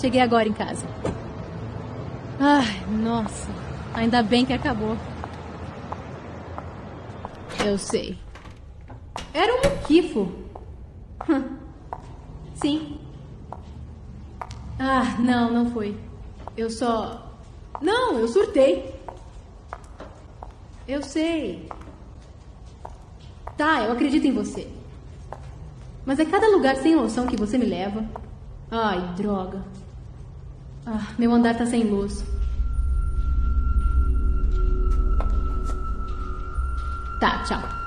cheguei agora em casa. Ai, nossa. Ainda bem que acabou. Eu sei. Era um muquifo. Sim. Ah, não, não foi. Eu só. Não, eu surtei. Eu sei. Tá, eu acredito em você. Mas é cada lugar sem noção que você me leva. Ai, droga. Ah, meu andar tá sem luz. Tá, tchau.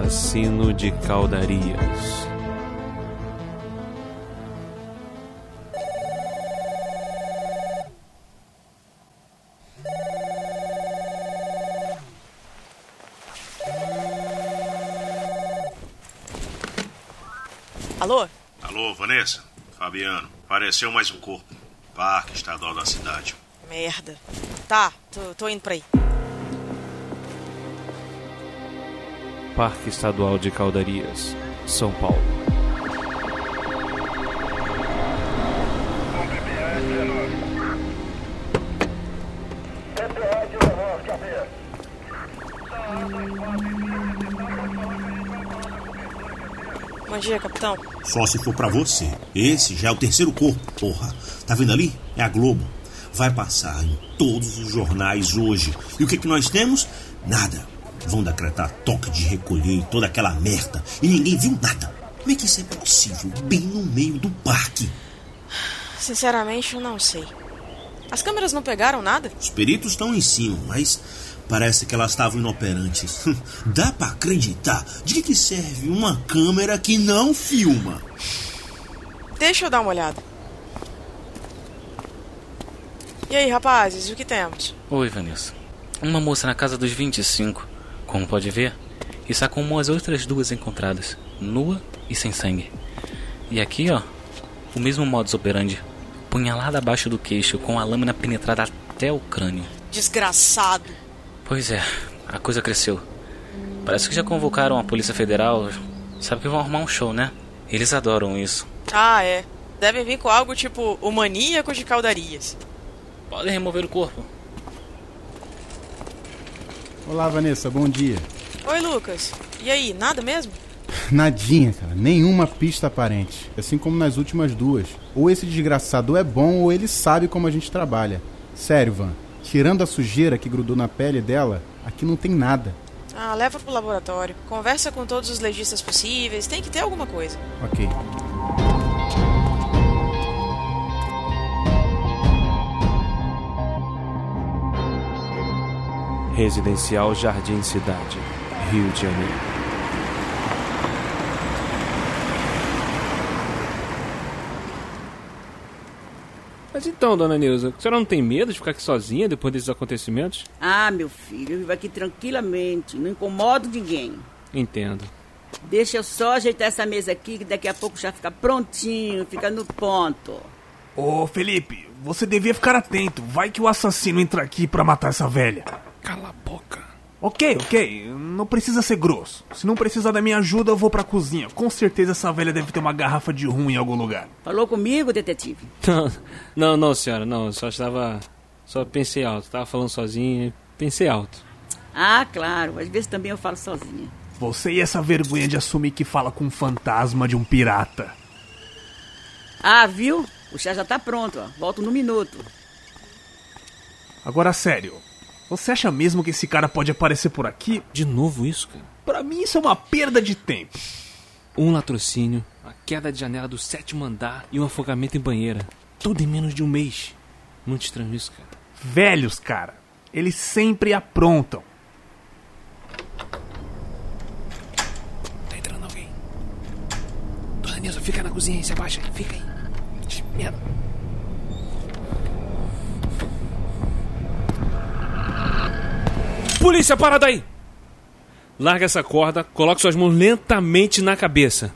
Assassino de Caldarias. Alô? Alô, Vanessa? Fabiano, apareceu mais um corpo. Parque estadual da cidade. Merda. Tá, tô, tô indo pra aí. Parque Estadual de Caldarias, São Paulo. Bom dia, capitão. Só se for pra você. Esse já é o terceiro corpo, porra. Tá vendo ali? É a Globo. Vai passar em todos os jornais hoje. E o que, que nós temos? Nada. Vão decretar toque de recolher e toda aquela merda. E ninguém viu nada. Como é que isso é possível? Bem no meio do parque. Sinceramente, eu não sei. As câmeras não pegaram nada? Os peritos estão em cima, mas parece que elas estavam inoperantes. Dá pra acreditar? De que, que serve uma câmera que não filma? Deixa eu dar uma olhada. E aí, rapazes, o que temos? Oi, Vanessa. Uma moça na casa dos 25, como pode ver, está com as outras duas encontradas, nua e sem sangue. E aqui, ó, o mesmo modus operandi. Punhalada abaixo do queixo, com a lâmina penetrada até o crânio. Desgraçado. Pois é, a coisa cresceu. Parece que já convocaram a Polícia Federal. Sabe que vão arrumar um show, né? Eles adoram isso. Ah, é. Devem vir com algo tipo o maníaco de caldarias. Podem remover o corpo. Olá, Vanessa, bom dia. Oi, Lucas. E aí, nada mesmo? Nadinha, cara. Nenhuma pista aparente. Assim como nas últimas duas. Ou esse desgraçado é bom ou ele sabe como a gente trabalha. Sério, Van. Tirando a sujeira que grudou na pele dela, aqui não tem nada. Ah, leva pro laboratório. Conversa com todos os legistas possíveis. Tem que ter alguma coisa. Ok. Residencial Jardim Cidade, Rio de Janeiro. Mas então, dona Neuza, a senhora não tem medo de ficar aqui sozinha depois desses acontecimentos? Ah, meu filho, eu vivo aqui tranquilamente, não incomodo ninguém. Entendo. Deixa eu só ajeitar essa mesa aqui, que daqui a pouco já fica prontinho, fica no ponto. Ô, Felipe, você devia ficar atento. Vai que o assassino entra aqui pra matar essa velha. Cala a boca. Ok, ok, não precisa ser grosso. Se não precisar da minha ajuda, eu vou pra cozinha. Com certeza essa velha deve ter uma garrafa de rum em algum lugar. Falou comigo, detetive? Não, não, não, senhora, não. Só estava. Só pensei alto. Tava falando sozinho, pensei alto. Ah, claro. Às vezes também eu falo sozinha. Você e essa vergonha de assumir que fala com um fantasma de um pirata. Ah, viu? O chá já tá pronto, ó. Volto no minuto. Agora, sério. Você acha mesmo que esse cara pode aparecer por aqui? De novo isso, cara? Pra mim isso é uma perda de tempo. Um latrocínio, a queda de janela do sétimo andar e um afogamento em banheira. Tudo em menos de um mês. Muito estranho isso, cara. Velhos, cara. Eles sempre aprontam. Tá entrando alguém. Dona Nilza, fica na cozinha aí, se abaixa aí, fica aí. Merda. Polícia, para daí! Larga essa corda, coloque suas mãos lentamente na cabeça.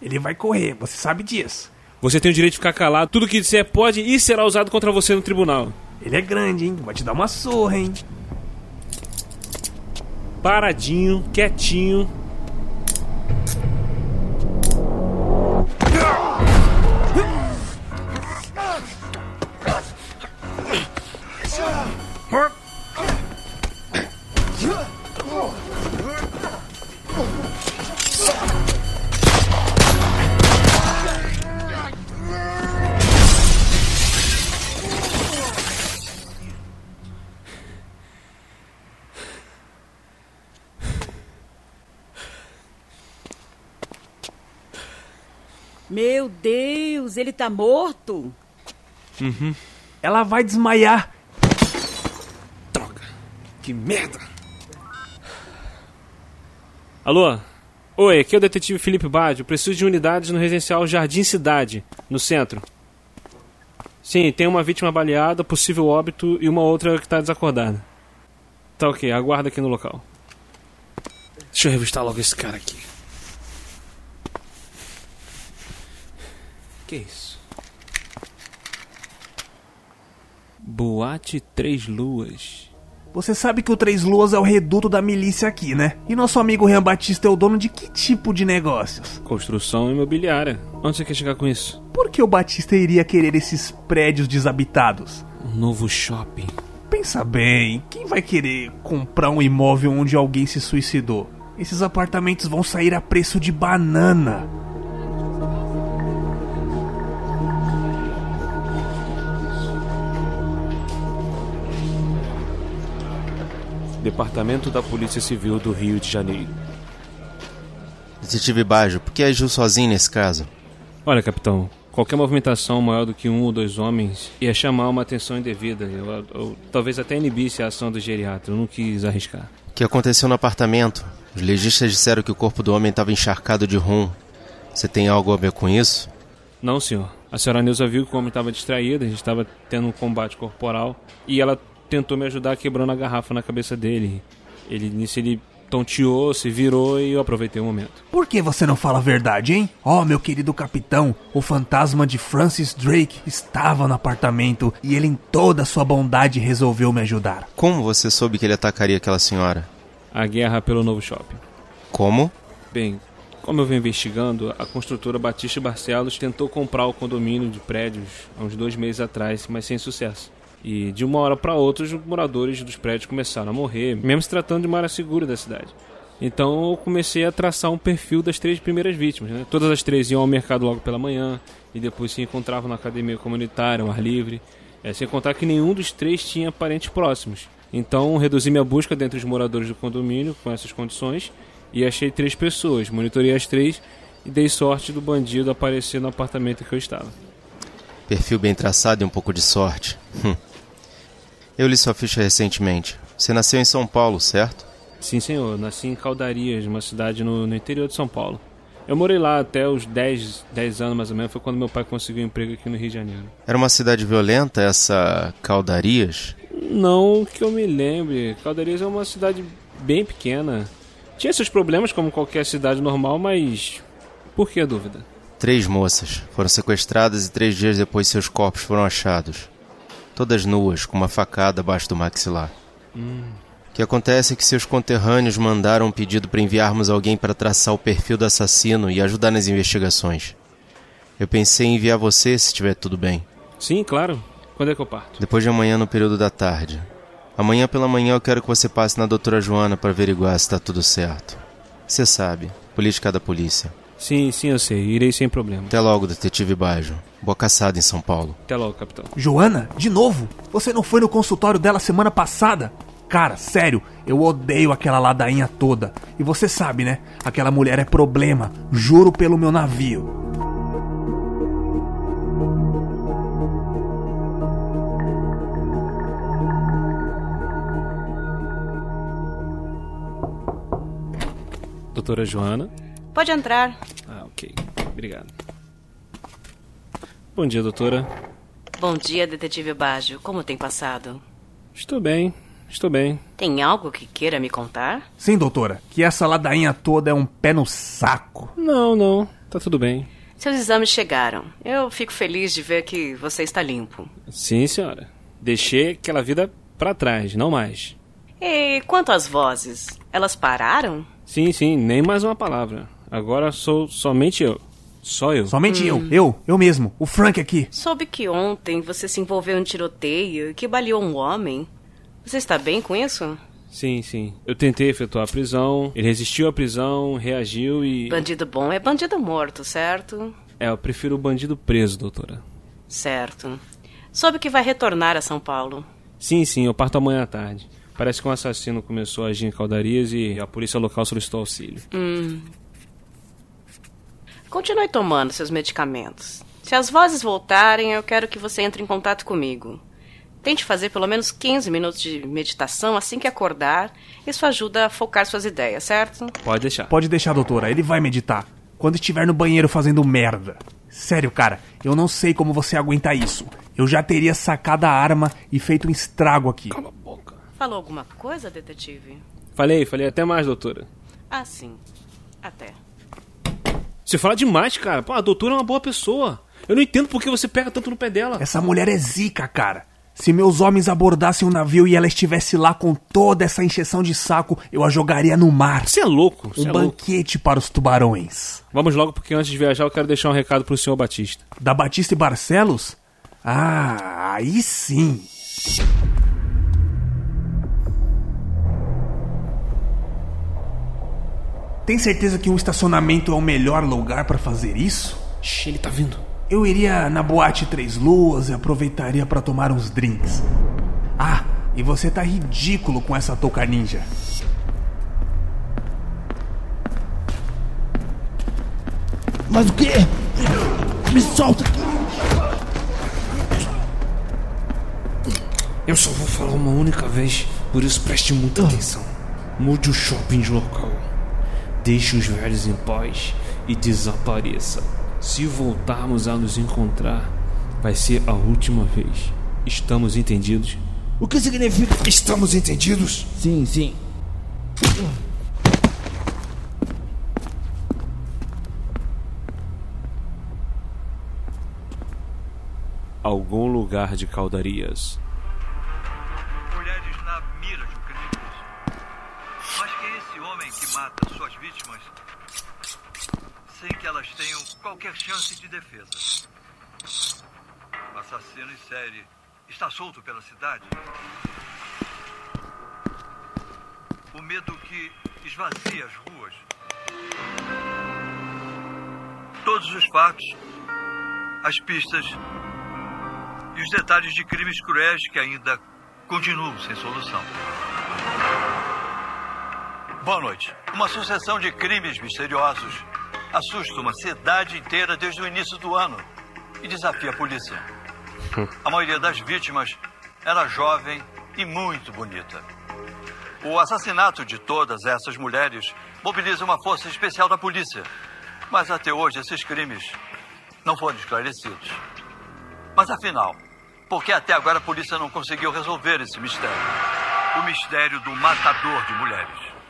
Ele vai correr, você sabe disso. Você tem o direito de ficar calado. Tudo que disser pode e será usado contra você no tribunal. Ele é grande, hein? Vai te dar uma surra, hein? Paradinho, quietinho. Ele tá morto? Ela vai desmaiar. Droga. Que merda. Alô? Oi, aqui é o detetive Felipe Baggio. Preciso de unidades no residencial Jardim Cidade, no centro. Sim, tem uma vítima baleada, possível óbito e uma outra que tá desacordada. Tá ok, aguarda aqui no local. Deixa eu revistar logo esse cara aqui. Que isso? Boate Três Luas. Você sabe que o Três Luas é o reduto da milícia aqui, né? E nosso amigo Rian Batista é o dono de que tipo de negócios? Construção imobiliária. Onde você quer chegar com isso? Por que o Batista iria querer esses prédios desabitados? Um novo shopping. Pensa bem, quem vai querer comprar um imóvel onde alguém se suicidou? Esses apartamentos vão sair a preço de banana. Departamento da Polícia Civil do Rio de Janeiro. Detetive Baggio, por que agiu sozinho nesse caso? Olha, capitão, qualquer movimentação maior do que um ou dois homens ia chamar uma atenção indevida. Eu, eu- talvez até inibisse a ação do geriatra. Eu não quis arriscar. O que aconteceu no apartamento? Os legistas disseram que o corpo do homem estava encharcado de rum. Você tem algo a ver com isso? Não, senhor. A senhora Neuza viu que o homem estava distraído, a gente estava tendo um combate corporal e ela tentou me ajudar quebrando a garrafa na cabeça dele. Ele nisso ele tonteou, se virou e eu aproveitei o momento. Por que você não fala a verdade, hein? Oh, meu querido capitão, o fantasma de Francis Drake estava no apartamento e ele, em toda a sua bondade, resolveu me ajudar. Como você soube que ele atacaria aquela senhora? A guerra pelo novo shopping. Como? Bem, como eu venho investigando, a construtora Batista Barcelos tentou comprar o condomínio de prédios há uns dois meses atrás, mas sem sucesso. E de uma hora para outra, os moradores dos prédios começaram a morrer, mesmo se tratando de uma área segura da cidade. Então eu comecei a traçar um perfil das três primeiras vítimas. Né? Todas as três iam ao mercado logo pela manhã e depois se encontravam na academia comunitária, ao ar livre. É, sem contar que nenhum dos três tinha parentes próximos. Então reduzi minha busca dentre os moradores do condomínio com essas condições e achei três pessoas. Monitorei as três e dei sorte do bandido aparecer no apartamento que eu estava. Perfil bem traçado e um pouco de sorte. Eu li sua ficha recentemente. Você nasceu em São Paulo, certo? Sim, senhor. Nasci em Caldarias, uma cidade no, no interior de São Paulo. Eu morei lá até os 10, 10 anos mais ou menos. Foi quando meu pai conseguiu um emprego aqui no Rio de Janeiro. Era uma cidade violenta, essa Caldarias? Não que eu me lembre. Caldarias é uma cidade bem pequena. Tinha seus problemas como qualquer cidade normal, mas. Por que a dúvida? Três moças foram sequestradas e três dias depois seus corpos foram achados. Todas nuas, com uma facada abaixo do maxilar. O que acontece é que seus conterrâneos mandaram um pedido para enviarmos alguém para traçar o perfil do assassino e ajudar nas investigações. Eu pensei em enviar você se estiver tudo bem. Sim, claro. Quando é que eu parto? Depois de amanhã, no período da tarde. Amanhã pela manhã eu quero que você passe na doutora Joana para averiguar se está tudo certo. Você sabe, política da polícia. Sim, sim, eu sei. Irei sem problema. Até logo, detetive Bajo. Boa caçada em São Paulo. Até logo, capitão. Joana, de novo? Você não foi no consultório dela semana passada? Cara, sério, eu odeio aquela ladainha toda. E você sabe, né? Aquela mulher é problema. Juro pelo meu navio. Doutora Joana. Pode entrar. Ah, ok. Obrigado. Bom dia, doutora. Bom dia, detetive Baggio. Como tem passado? Estou bem, estou bem. Tem algo que queira me contar? Sim, doutora. Que essa ladainha toda é um pé no saco. Não, não. Tá tudo bem. Seus exames chegaram. Eu fico feliz de ver que você está limpo. Sim, senhora. Deixei aquela vida para trás, não mais. E quanto às vozes, elas pararam? Sim, sim, nem mais uma palavra. Agora sou somente eu. Só eu. Somente eu, eu, eu mesmo, o Frank aqui. Soube que ontem você se envolveu em um tiroteio e que baleou um homem. Você está bem com isso? Sim, sim. Eu tentei efetuar a prisão, ele resistiu à prisão, reagiu e. Bandido bom é bandido morto, certo? É, eu prefiro o bandido preso, doutora. Certo. Soube que vai retornar a São Paulo. Sim, sim, eu parto amanhã à tarde. Parece que um assassino começou a agir em Caldarias e a polícia local solicitou auxílio. Hum. Continue tomando seus medicamentos. Se as vozes voltarem, eu quero que você entre em contato comigo. Tente fazer pelo menos 15 minutos de meditação assim que acordar. Isso ajuda a focar suas ideias, certo? Pode deixar. Pode deixar, doutora. Ele vai meditar. Quando estiver no banheiro fazendo merda. Sério, cara, eu não sei como você aguenta isso. Eu já teria sacado a arma e feito um estrago aqui. Cala a boca. Falou alguma coisa, detetive? Falei, falei até mais, doutora. Ah, sim. Até. Você fala demais, cara. Pô, a doutora é uma boa pessoa. Eu não entendo por que você pega tanto no pé dela. Essa mulher é zica, cara. Se meus homens abordassem o navio e ela estivesse lá com toda essa encheção de saco, eu a jogaria no mar. Você é louco. Um é banquete louco. para os tubarões. Vamos logo, porque antes de viajar eu quero deixar um recado pro senhor Batista. Da Batista e Barcelos? Ah, aí sim. Tem certeza que um estacionamento é o melhor lugar para fazer isso? Shhh, ele tá vindo. Eu iria na boate Três Luas e aproveitaria para tomar uns drinks. Ah, e você tá ridículo com essa touca ninja. Mas o quê? Me solta! Eu só vou falar uma única vez, por isso preste muita atenção. Mude o shopping de local. Deixe os velhos em paz e desapareça. Se voltarmos a nos encontrar, vai ser a última vez. Estamos entendidos? O que significa? Estamos entendidos? Sim, sim. Algum lugar de caldarias. Mulheres na mira de um criminoso. Mas que é esse homem que mata vítimas sem que elas tenham qualquer chance de defesa. O assassino em série está solto pela cidade. O medo que esvazia as ruas. Todos os fatos, as pistas e os detalhes de crimes cruéis que ainda continuam sem solução. Boa noite. Uma sucessão de crimes misteriosos assusta uma cidade inteira desde o início do ano e desafia a polícia. A maioria das vítimas era jovem e muito bonita. O assassinato de todas essas mulheres mobiliza uma força especial da polícia. Mas até hoje esses crimes não foram esclarecidos. Mas afinal, por que até agora a polícia não conseguiu resolver esse mistério? O mistério do matador de mulheres.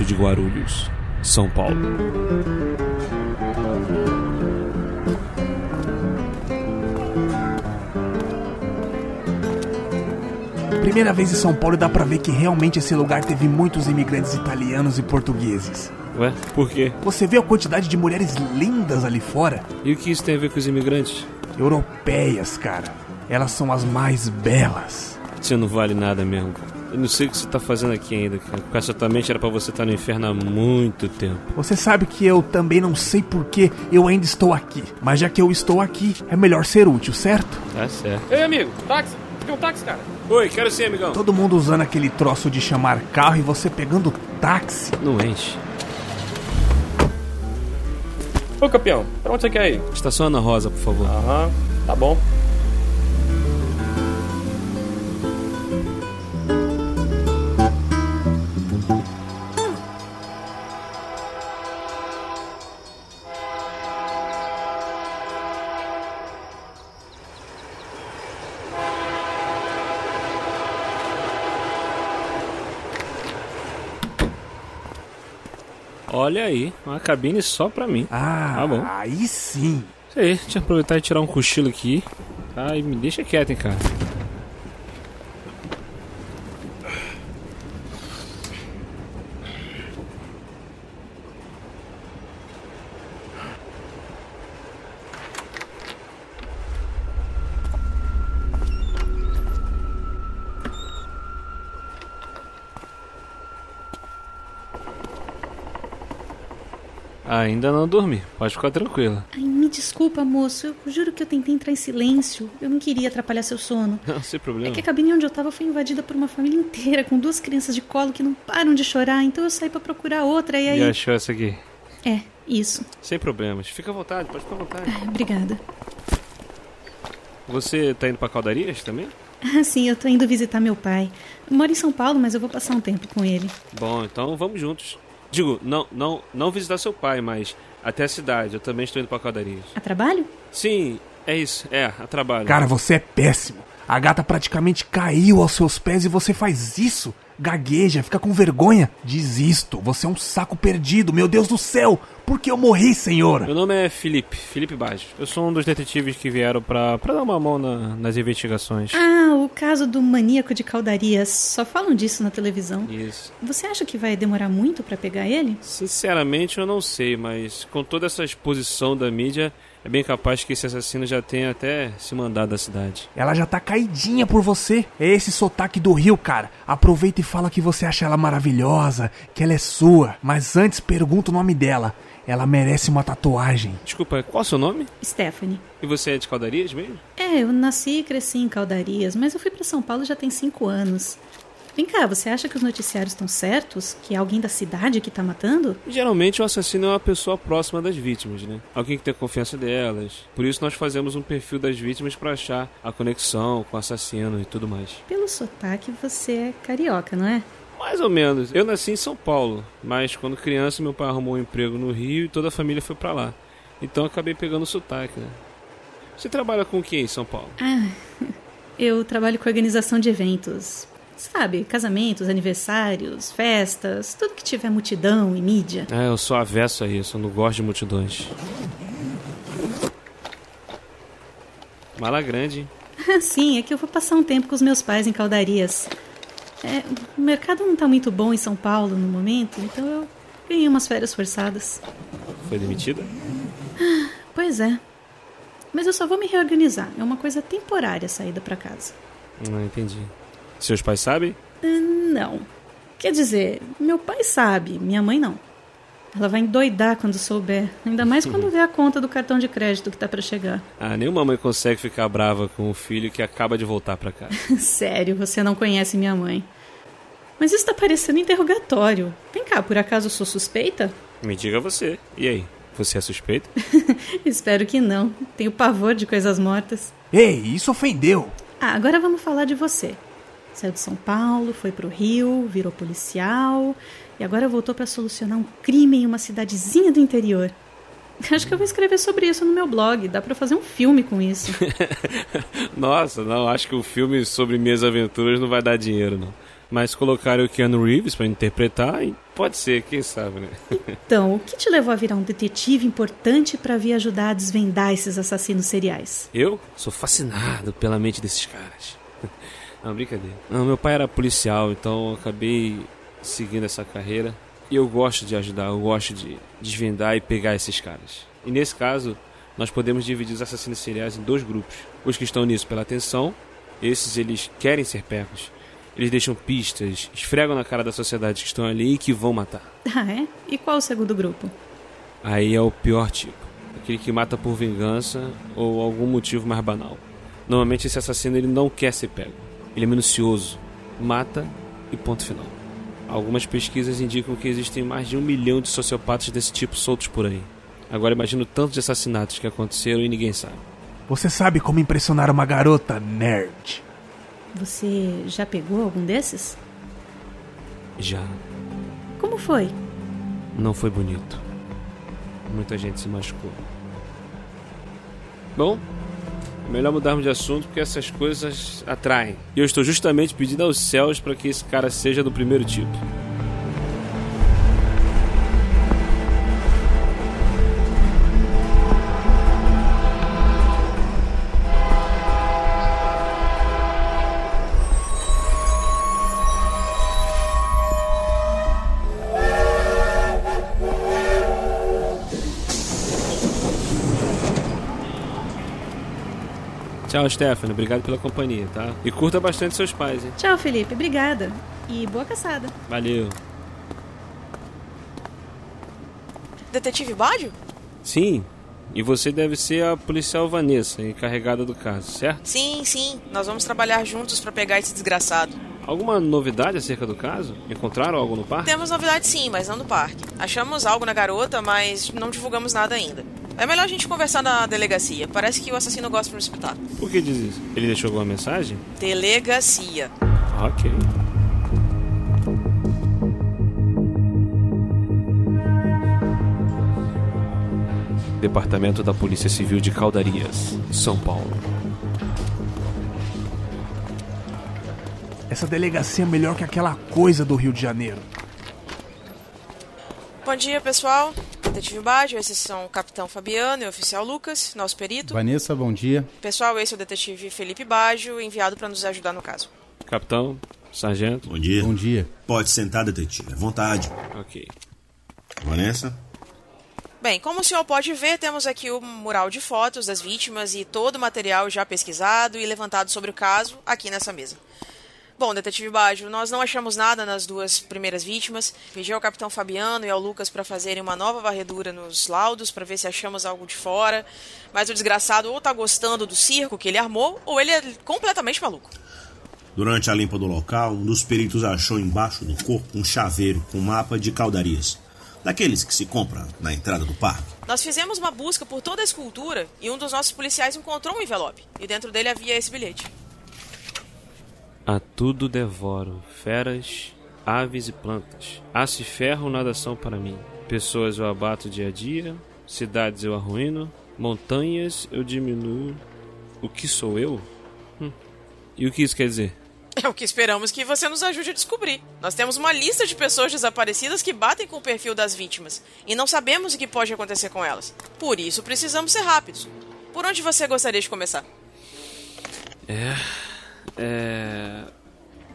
Aeroporto de Guarulhos, São Paulo. Primeira vez em São Paulo e dá pra ver que realmente esse lugar teve muitos imigrantes italianos e portugueses. Ué, por quê? Você vê a quantidade de mulheres lindas ali fora? E o que isso tem a ver com os imigrantes? Europeias, cara. Elas são as mais belas. Você não vale nada mesmo. Eu não sei o que você tá fazendo aqui ainda, cara. Porque essa tua mente era pra você estar no inferno há muito tempo. Você sabe que eu também não sei por que eu ainda estou aqui. Mas já que eu estou aqui, é melhor ser útil, certo? Tá certo. Ei, amigo, táxi. Quer um táxi, cara? Oi, quero sim, amigão. Todo mundo usando aquele troço de chamar carro e você pegando táxi. Não enche. Ô, campeão, pra onde você quer ir? Estaciona na rosa, por favor. Aham, tá bom. Uma cabine só pra mim. Ah, tá bom. aí sim. Isso aí, deixa eu aproveitar e tirar um cochilo aqui. Tá, e me deixa quieto, hein, cara. Ainda não dormi, pode ficar tranquila. Ai, me desculpa, moço. Eu juro que eu tentei entrar em silêncio. Eu não queria atrapalhar seu sono. Não, sem problema. É que a cabine onde eu tava foi invadida por uma família inteira, com duas crianças de colo que não param de chorar, então eu saí pra procurar outra e aí. E achou essa aqui? É, isso. Sem problemas. Fica à vontade, pode ficar à vontade. Ai, obrigada. Você tá indo pra Caldarias também? Ah, sim, eu tô indo visitar meu pai. Eu moro em São Paulo, mas eu vou passar um tempo com ele. Bom, então vamos juntos. Digo, não, não, não visitar seu pai, mas até a cidade. Eu também estou indo pra Caldarias. A trabalho? Sim, é isso. É, a trabalho. Cara, você é péssimo. A gata praticamente caiu aos seus pés e você faz isso? Gagueja, fica com vergonha? Desisto, você é um saco perdido, meu Deus do céu! Por que eu morri, senhor? Meu nome é Felipe, Felipe Baggio. Eu sou um dos detetives que vieram pra, pra dar uma mão na- nas investigações. Ah, o caso do maníaco de caldarias. Só falam disso na televisão. Isso. Você acha que vai demorar muito pra pegar ele? Sinceramente, eu não sei, mas com toda essa exposição da mídia, é bem capaz que esse assassino já tenha até se mandado da cidade. Ela já tá caidinha por você. É esse sotaque do Rio, cara. Aproveita e fala que você acha ela maravilhosa, que ela é sua. Mas antes pergunta o nome dela. Ela merece uma tatuagem. Desculpa, qual é o seu nome? Stephanie. E você é de Caldarias mesmo? É, eu nasci e cresci em Caldarias, mas eu fui pra São Paulo já tem cinco anos. Vem cá, você acha que os noticiários estão certos? Que é alguém da cidade que tá matando? Geralmente o assassino é uma pessoa próxima das vítimas, né? Alguém que tem confiança delas. Por isso nós fazemos um perfil das vítimas para achar a conexão com o assassino e tudo mais. Pelo sotaque, você é carioca, não é? Mais ou menos. Eu nasci em São Paulo, mas quando criança meu pai arrumou um emprego no Rio e toda a família foi para lá. Então acabei pegando o sotaque, né? Você trabalha com o que em São Paulo? Ah, eu trabalho com organização de eventos. Sabe, casamentos, aniversários, festas, tudo que tiver multidão e mídia. É, eu sou avesso a isso, eu não gosto de multidões. Mala grande, hein? Ah, sim, é que eu vou passar um tempo com os meus pais em Caldarias. É, o mercado não tá muito bom em São Paulo no momento, então eu ganhei umas férias forçadas. Foi demitida? Pois é. Mas eu só vou me reorganizar. É uma coisa temporária a saída pra casa. Não entendi. Seus pais sabem? Ah, Não. Quer dizer, meu pai sabe, minha mãe não. Ela vai endoidar quando souber. Ainda mais quando ver a conta do cartão de crédito que tá pra chegar. Ah, nenhuma mãe consegue ficar brava com o filho que acaba de voltar pra casa. Sério, você não conhece minha mãe. Mas isso tá parecendo interrogatório. Vem cá, por acaso eu sou suspeita? Me diga você. E aí? Você é suspeito? Espero que não. Tenho pavor de coisas mortas. Ei, isso ofendeu. Ah, agora vamos falar de você. Saiu de São Paulo, foi pro Rio, virou policial e agora voltou para solucionar um crime em uma cidadezinha do interior. Acho que eu vou escrever sobre isso no meu blog. Dá pra fazer um filme com isso. Nossa, não, acho que o filme sobre minhas aventuras não vai dar dinheiro, não. Mas colocaram o Keanu Reeves pra interpretar, e pode ser, quem sabe, né? Então, o que te levou a virar um detetive importante para vir ajudar a desvendar esses assassinos seriais? Eu sou fascinado pela mente desses caras. Não, brincadeira. Não, meu pai era policial, então eu acabei seguindo essa carreira. E eu gosto de ajudar, eu gosto de desvendar e pegar esses caras. E nesse caso, nós podemos dividir os assassinos seriais em dois grupos. Os que estão nisso pela atenção, esses eles querem ser pegos. Eles deixam pistas, esfregam na cara da sociedade que estão ali e que vão matar. Ah, é? E qual o segundo grupo? Aí é o pior tipo. Aquele que mata por vingança ou algum motivo mais banal. Normalmente esse assassino ele não quer ser pego. Ele é minucioso, mata e ponto final. Algumas pesquisas indicam que existem mais de um milhão de sociopatas desse tipo soltos por aí. Agora imagina o tanto de assassinatos que aconteceram e ninguém sabe. Você sabe como impressionar uma garota nerd? Você já pegou algum desses? Já. Como foi? Não foi bonito. Muita gente se machucou. Bom, melhor mudarmos de assunto porque essas coisas atraem. E eu estou justamente pedindo aos céus para que esse cara seja do primeiro tipo. Tchau, Stephanie. Obrigado pela companhia, tá? E curta bastante seus pais, hein? Tchau, Felipe. Obrigada. E boa caçada. Valeu. Detetive Bádio? Sim. E você deve ser a policial Vanessa, encarregada do caso, certo? Sim, sim. Nós vamos trabalhar juntos para pegar esse desgraçado. Alguma novidade acerca do caso? Encontraram algo no parque? Temos novidade sim, mas não no parque. Achamos algo na garota, mas não divulgamos nada ainda. É melhor a gente conversar na delegacia. Parece que o assassino gosta de me escutar. Por que diz isso? Ele deixou alguma mensagem? Delegacia. Ok. Departamento da Polícia Civil de Caldarias, São Paulo. Essa delegacia é melhor que aquela coisa do Rio de Janeiro. Bom dia, pessoal. Detetive Baggio, esses são o Capitão Fabiano e o Oficial Lucas, nosso perito. Vanessa, bom dia. Pessoal, esse é o Detetive Felipe Baggio, enviado para nos ajudar no caso. Capitão, sargento. Bom dia. Bom dia. Pode sentar, detetive. À vontade. Ok. Vanessa? Bem, como o senhor pode ver, temos aqui o mural de fotos das vítimas e todo o material já pesquisado e levantado sobre o caso aqui nessa mesa. Bom, detetive Baggio, nós não achamos nada nas duas primeiras vítimas. Pedi ao capitão Fabiano e ao Lucas para fazerem uma nova varredura nos laudos para ver se achamos algo de fora. Mas o desgraçado ou tá gostando do circo que ele armou, ou ele é completamente maluco. Durante a limpa do local, um dos peritos achou embaixo do corpo um chaveiro com mapa de caldarias. Daqueles que se compra na entrada do parque. Nós fizemos uma busca por toda a escultura e um dos nossos policiais encontrou um envelope. E dentro dele havia esse bilhete. A tudo devoro, feras, aves e plantas. Aço e ferro nada são para mim. Pessoas eu abato dia a dia, cidades eu arruino, montanhas eu diminuo. O que sou eu? Hum. E o que isso quer dizer? É o que esperamos que você nos ajude a descobrir. Nós temos uma lista de pessoas desaparecidas que batem com o perfil das vítimas e não sabemos o que pode acontecer com elas. Por isso precisamos ser rápidos. Por onde você gostaria de começar? É. É.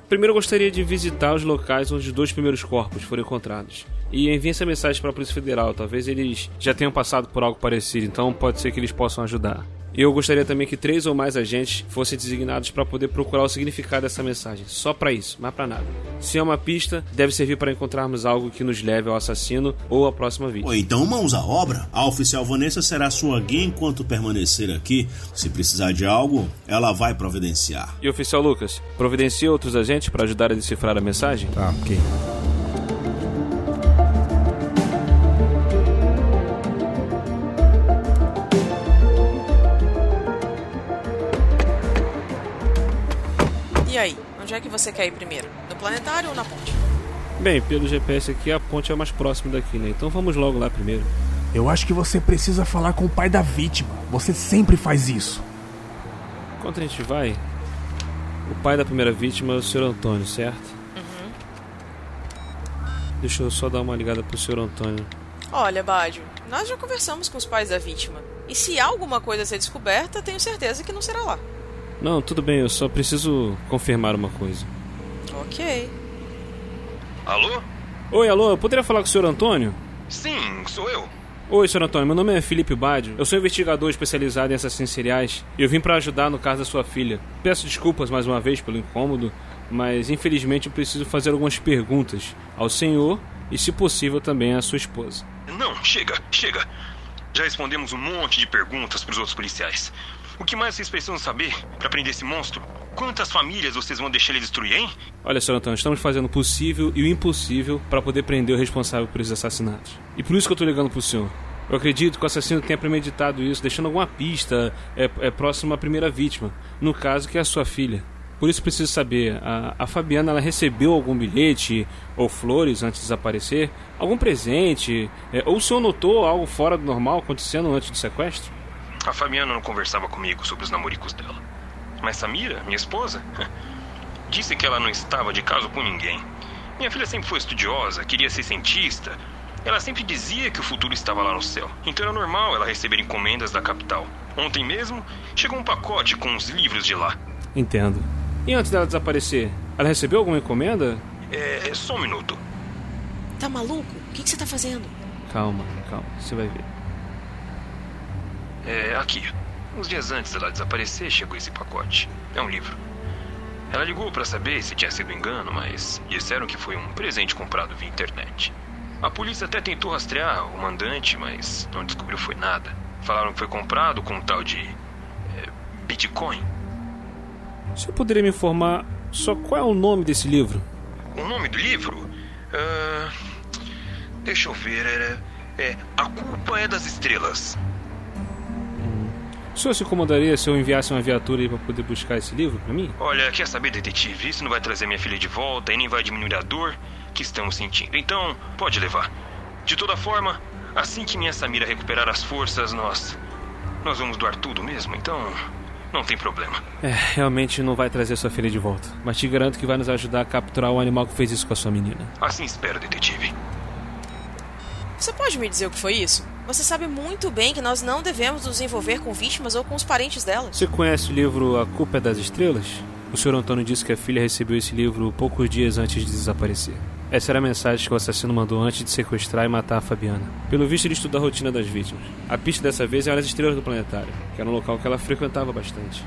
Primeiro eu gostaria de visitar os locais onde os dois primeiros corpos foram encontrados. E envie essa mensagem para a Polícia Federal. Talvez eles já tenham passado por algo parecido, então pode ser que eles possam ajudar. E eu gostaria também que três ou mais agentes fossem designados para poder procurar o significado dessa mensagem. Só para isso, mas para nada. Se é uma pista, deve servir para encontrarmos algo que nos leve ao assassino ou à próxima vítima. Ou então mãos à obra. A oficial Vanessa será sua guia enquanto permanecer aqui. Se precisar de algo, ela vai providenciar. E oficial Lucas, providencia outros agentes para ajudar a decifrar a mensagem? Tá, ok. E aí, onde é que você quer ir primeiro? No planetário ou na ponte? Bem, pelo GPS aqui, a ponte é mais próxima daqui, né? Então vamos logo lá primeiro. Eu acho que você precisa falar com o pai da vítima. Você sempre faz isso. Enquanto a gente vai, o pai da primeira vítima é o Sr. Antônio, certo? Uhum. Deixa eu só dar uma ligada pro senhor Antônio. Olha, Bádio, nós já conversamos com os pais da vítima. E se há alguma coisa ser descoberta, tenho certeza que não será lá. Não, tudo bem, eu só preciso confirmar uma coisa. Ok. Alô? Oi, alô, eu poderia falar com o senhor Antônio? Sim, sou eu. Oi, senhor Antônio, meu nome é Felipe Badio. Eu sou investigador especializado em assassinos seriais e eu vim para ajudar no caso da sua filha. Peço desculpas mais uma vez pelo incômodo, mas infelizmente eu preciso fazer algumas perguntas ao senhor e, se possível, também à sua esposa. Não, chega, chega. Já respondemos um monte de perguntas para os outros policiais. O que mais vocês precisam saber para prender esse monstro? Quantas famílias vocês vão deixar ele destruir, hein? Olha, senhor Antônio, estamos fazendo o possível e o impossível para poder prender o responsável por esses assassinatos. E por isso que eu estou ligando pro senhor. Eu acredito que o assassino tenha premeditado isso, deixando alguma pista é, é próximo à primeira vítima, no caso que é a sua filha. Por isso preciso saber, a, a Fabiana ela recebeu algum bilhete ou flores antes de desaparecer? Algum presente? É, ou o senhor notou algo fora do normal acontecendo antes do sequestro? A Fabiana não conversava comigo sobre os namoricos dela. Mas Samira, minha esposa, disse que ela não estava de caso com ninguém. Minha filha sempre foi estudiosa, queria ser cientista. Ela sempre dizia que o futuro estava lá no céu. Então era normal ela receber encomendas da capital. Ontem mesmo, chegou um pacote com os livros de lá. Entendo. E antes dela desaparecer, ela recebeu alguma encomenda? É, só um minuto. Tá maluco? O que, que você tá fazendo? Calma, calma, você vai ver. É, aqui. Uns dias antes dela desaparecer, chegou esse pacote. É um livro. Ela ligou para saber se tinha sido engano, mas disseram que foi um presente comprado via internet. A polícia até tentou rastrear o mandante, mas não descobriu foi nada. Falaram que foi comprado com um tal de é, Bitcoin. Senhor poderia me informar só qual é o nome desse livro? O nome do livro? Ah, deixa eu ver. Era, é A Culpa é das Estrelas. O senhor se incomodaria se eu enviasse uma viatura aí pra poder buscar esse livro pra mim? Olha, quer saber, detetive? Isso não vai trazer minha filha de volta e nem vai diminuir a dor que estamos sentindo. Então, pode levar. De toda forma, assim que minha Samira recuperar as forças, nós. Nós vamos doar tudo mesmo, então. Não tem problema. É, realmente não vai trazer sua filha de volta. Mas te garanto que vai nos ajudar a capturar o animal que fez isso com a sua menina. Assim espero, detetive. Você pode me dizer o que foi isso? Você sabe muito bem que nós não devemos nos envolver com vítimas ou com os parentes delas. Você conhece o livro A Culpa é das Estrelas? O senhor Antônio disse que a filha recebeu esse livro poucos dias antes de desaparecer. Essa era a mensagem que o assassino mandou antes de sequestrar e matar a Fabiana. Pelo visto, ele estuda a rotina das vítimas. A pista dessa vez eram as estrelas do planetário, que era um local que ela frequentava bastante.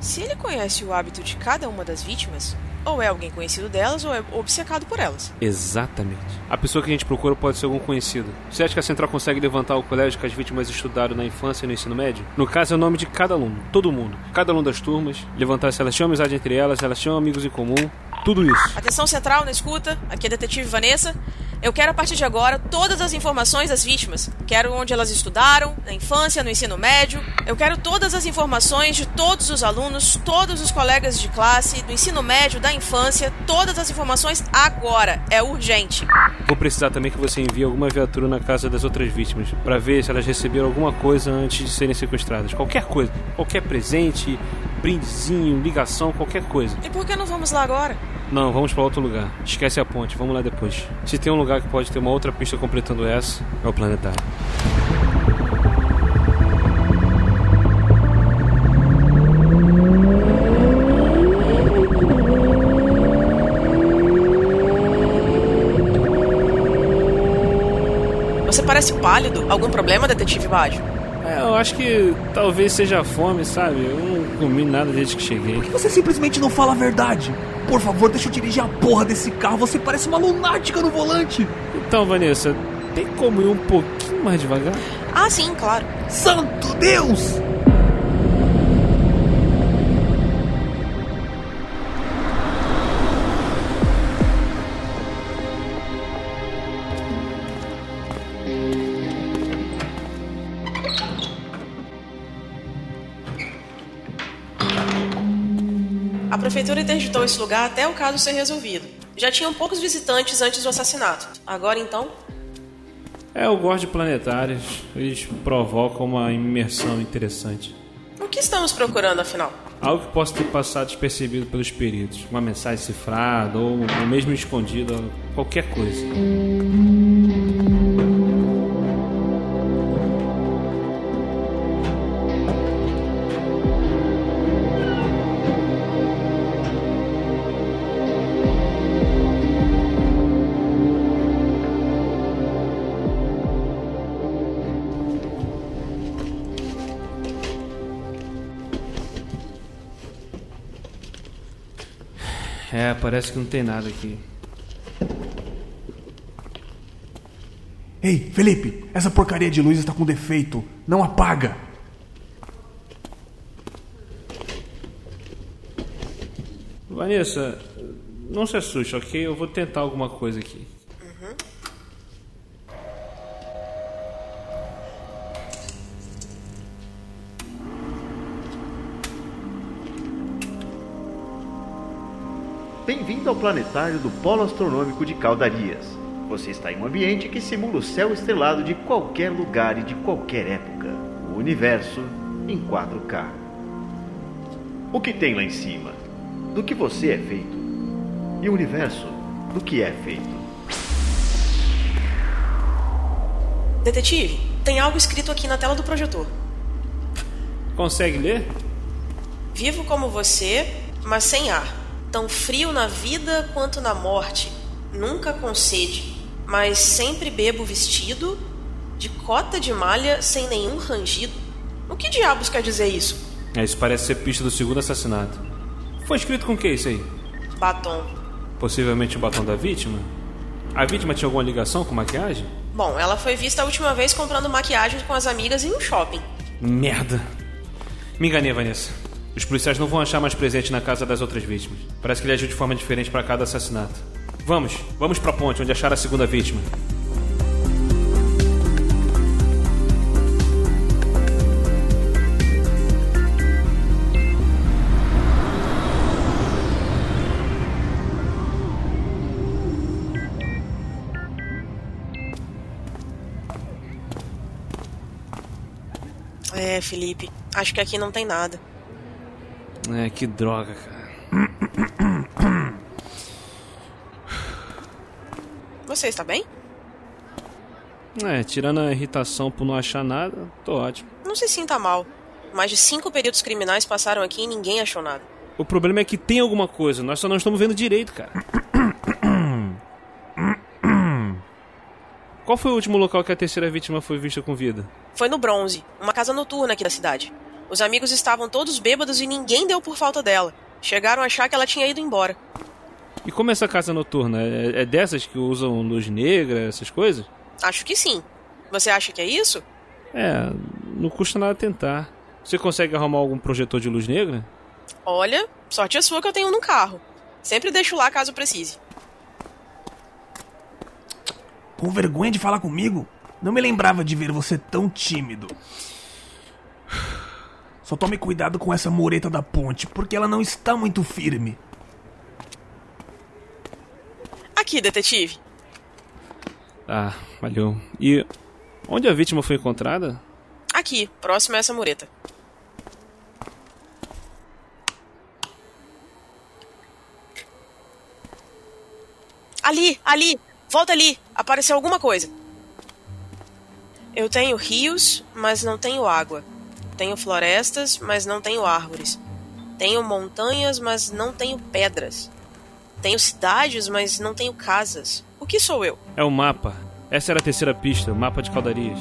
Se ele conhece o hábito de cada uma das vítimas, ou é alguém conhecido delas ou é obcecado por elas. Exatamente. A pessoa que a gente procura pode ser algum conhecido. Você acha que a Central consegue levantar o colégio que as vítimas estudaram na infância e no ensino médio? No caso, é o nome de cada aluno, todo mundo. Cada aluno das turmas, levantar se elas tinham amizade entre elas, se elas tinham amigos em comum, tudo isso. Atenção central na escuta, aqui é a detetive Vanessa. Eu quero a partir de agora todas as informações das vítimas. Quero onde elas estudaram, na infância, no ensino médio. Eu quero todas as informações de todos os alunos, todos os colegas de classe, do ensino médio, da infância, todas as informações agora. É urgente. Vou precisar também que você envie alguma viatura na casa das outras vítimas para ver se elas receberam alguma coisa antes de serem sequestradas. Qualquer coisa, qualquer presente, brindezinho, ligação, qualquer coisa. E por que não vamos lá agora? Não, vamos para outro lugar. Esquece a ponte, vamos lá depois. Se tem um lugar que pode ter uma outra pista completando essa, é o planetário. Você parece pálido. Algum problema, detetive Badio? É, eu acho que talvez seja a fome, sabe? Eu não comi nada desde que cheguei. Por que você simplesmente não fala a verdade? Por favor, deixa eu dirigir a porra desse carro. Você parece uma lunática no volante. Então, Vanessa, tem como ir um pouquinho mais devagar? Ah, sim, claro. Santo Deus! Interditou esse lugar até o caso ser resolvido. Já tinham poucos visitantes antes do assassinato. Agora então, É, eu gosto de planetários. Eles provocam uma imersão interessante. o que estamos procurando afinal? Algo que possa ter passado despercebido pelos peritos. Uma mensagem cifrada ou, ou mesmo escondida, qualquer coisa. Parece que não tem nada aqui. Ei, Felipe, essa porcaria de luz está com defeito. Não apaga. Vanessa, não se assuste, ok? Eu vou tentar alguma coisa aqui. Bem-vindo ao planetário do Polo Astronômico de Caldarias. Você está em um ambiente que simula o céu estrelado de qualquer lugar e de qualquer época. O universo em 4K. O que tem lá em cima? Do que você é feito. E o universo do que é feito. Detetive, tem algo escrito aqui na tela do projetor. Consegue ler? Vivo como você, mas sem ar. Tão frio na vida quanto na morte. Nunca com sede, mas sempre bebo vestido de cota de malha sem nenhum rangido. O que diabos quer dizer isso? É, isso parece ser pista do segundo assassinato. Foi escrito com o que isso aí? Batom. Possivelmente o batom da vítima? A vítima tinha alguma ligação com maquiagem? Bom, ela foi vista a última vez comprando maquiagem com as amigas em um shopping. Merda. Me enganei, Vanessa. Os policiais não vão achar mais presente na casa das outras vítimas. Parece que ele agiu de forma diferente para cada assassinato. Vamos, vamos pra ponte onde achar a segunda vítima. É, Felipe, acho que aqui não tem nada. É, que droga, cara. Você está bem? É, tirando a irritação por não achar nada, tô ótimo. Não se sinta mal. Mais de cinco períodos criminais passaram aqui e ninguém achou nada. O problema é que tem alguma coisa, nós só não estamos vendo direito, cara. Qual foi o último local que a terceira vítima foi vista com vida? Foi no Bronze, uma casa noturna aqui da cidade. Os amigos estavam todos bêbados e ninguém deu por falta dela. Chegaram a achar que ela tinha ido embora. E como é essa casa noturna? É, dessas que usam luz negra, essas coisas? Acho que sim. Você acha que é isso? É, não custa nada tentar. Você consegue arrumar algum projetor de luz negra? Olha, sorte a sua que eu tenho no carro. Sempre deixo lá caso precise. Com vergonha de falar comigo? Não me lembrava de ver você tão tímido. Só tome cuidado com essa mureta da ponte, porque ela não está muito firme. Aqui, detetive. Ah, valeu. E onde a vítima foi encontrada? Aqui, próximo a essa mureta. Ali, ali, volta ali. Apareceu alguma coisa. Eu tenho rios, mas não tenho água. Tenho florestas, mas não tenho árvores. Tenho montanhas, mas não tenho pedras. Tenho cidades, mas não tenho casas. O que sou eu? É o mapa. Essa era a terceira pista, o mapa de Caldarias.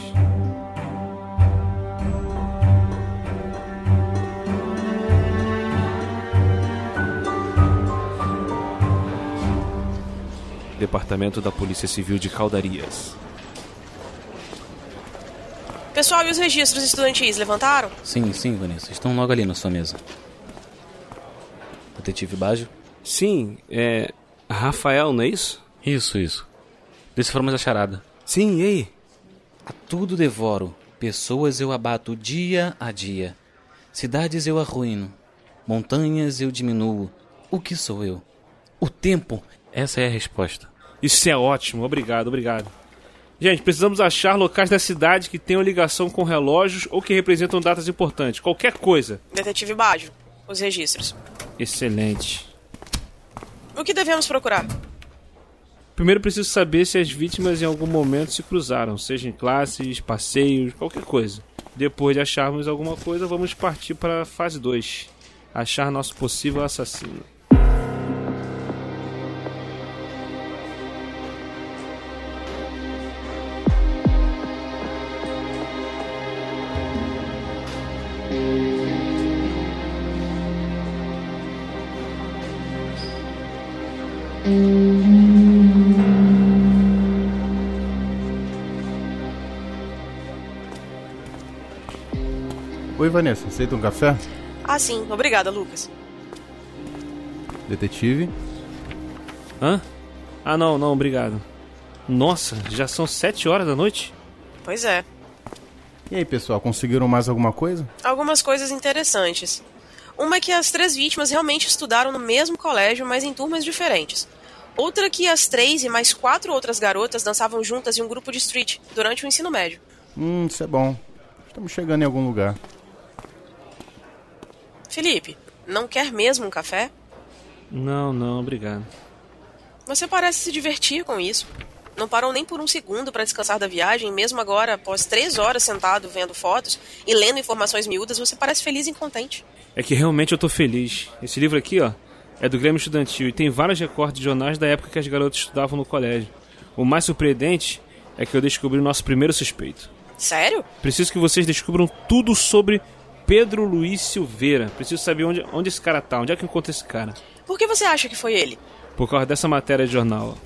Departamento da Polícia Civil de Caldarias. Pessoal, e os registros estudantis levantaram? Sim, sim, Vanessa. Estão logo ali na sua mesa. Detetive Baggio? Sim, é. Rafael, não é isso? Isso, isso. Deciframos a charada. Sim, e aí? A tudo devoro. Pessoas eu abato dia a dia. Cidades eu arruino. Montanhas eu diminuo. O que sou eu? O tempo. Essa é a resposta. Isso é ótimo, obrigado, obrigado. Gente, precisamos achar locais da cidade que tenham ligação com relógios ou que representam datas importantes. Qualquer coisa. Detetive Baggio, os registros. Excelente. O que devemos procurar? Primeiro preciso saber se as vítimas em algum momento se cruzaram, seja em classes, passeios, qualquer coisa. Depois de acharmos alguma coisa, vamos partir para a fase 2. Achar nosso possível assassino. Oi, Vanessa, aceita um café? Ah, sim. Obrigada, Lucas. Detetive? Hã? Ah, não, não, obrigado. Nossa, já são sete horas da noite? Pois é. E aí, pessoal, conseguiram mais alguma coisa? Algumas coisas interessantes. Uma é que as três vítimas realmente estudaram no mesmo colégio, mas em turmas diferentes. Outra que as três e mais quatro outras garotas dançavam juntas em um grupo de street durante o ensino médio. Hum, isso é bom. Estamos chegando em algum lugar. Felipe, não quer mesmo um café? Não, não, obrigado. Você parece se divertir com isso. Não parou nem por um segundo para descansar da viagem, mesmo agora, após três horas sentado vendo fotos e lendo informações miúdas, você parece feliz e contente. É que realmente eu tô feliz. Esse livro aqui, ó, é do Grêmio Estudantil e tem vários recortes de jornais da época que as garotas estudavam no colégio. O mais surpreendente é que eu descobri o nosso primeiro suspeito. Sério? Preciso que vocês descubram tudo sobre Pedro Luiz Silveira. Preciso saber onde, onde esse cara tá, onde é que eu encontro esse cara. Por que você acha que foi ele? Por causa dessa matéria de jornal.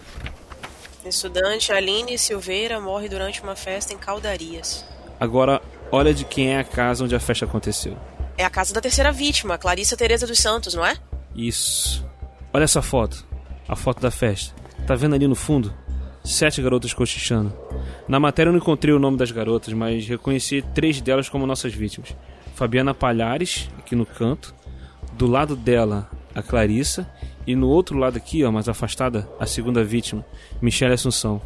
Estudante Aline Silveira morre durante uma festa em Caldarias. Agora, olha de quem é a casa onde a festa aconteceu. É a casa da terceira vítima, Clarissa Teresa dos Santos, não é? Isso. Olha essa foto. A foto da festa. Tá vendo ali no fundo? Sete garotas cochichando. Na matéria eu não encontrei o nome das garotas, mas reconheci três delas como nossas vítimas. Fabiana Palhares, aqui no canto. Do lado dela, a Clarissa. E no outro lado aqui, ó, mais afastada, a segunda vítima, Michelle Assunção.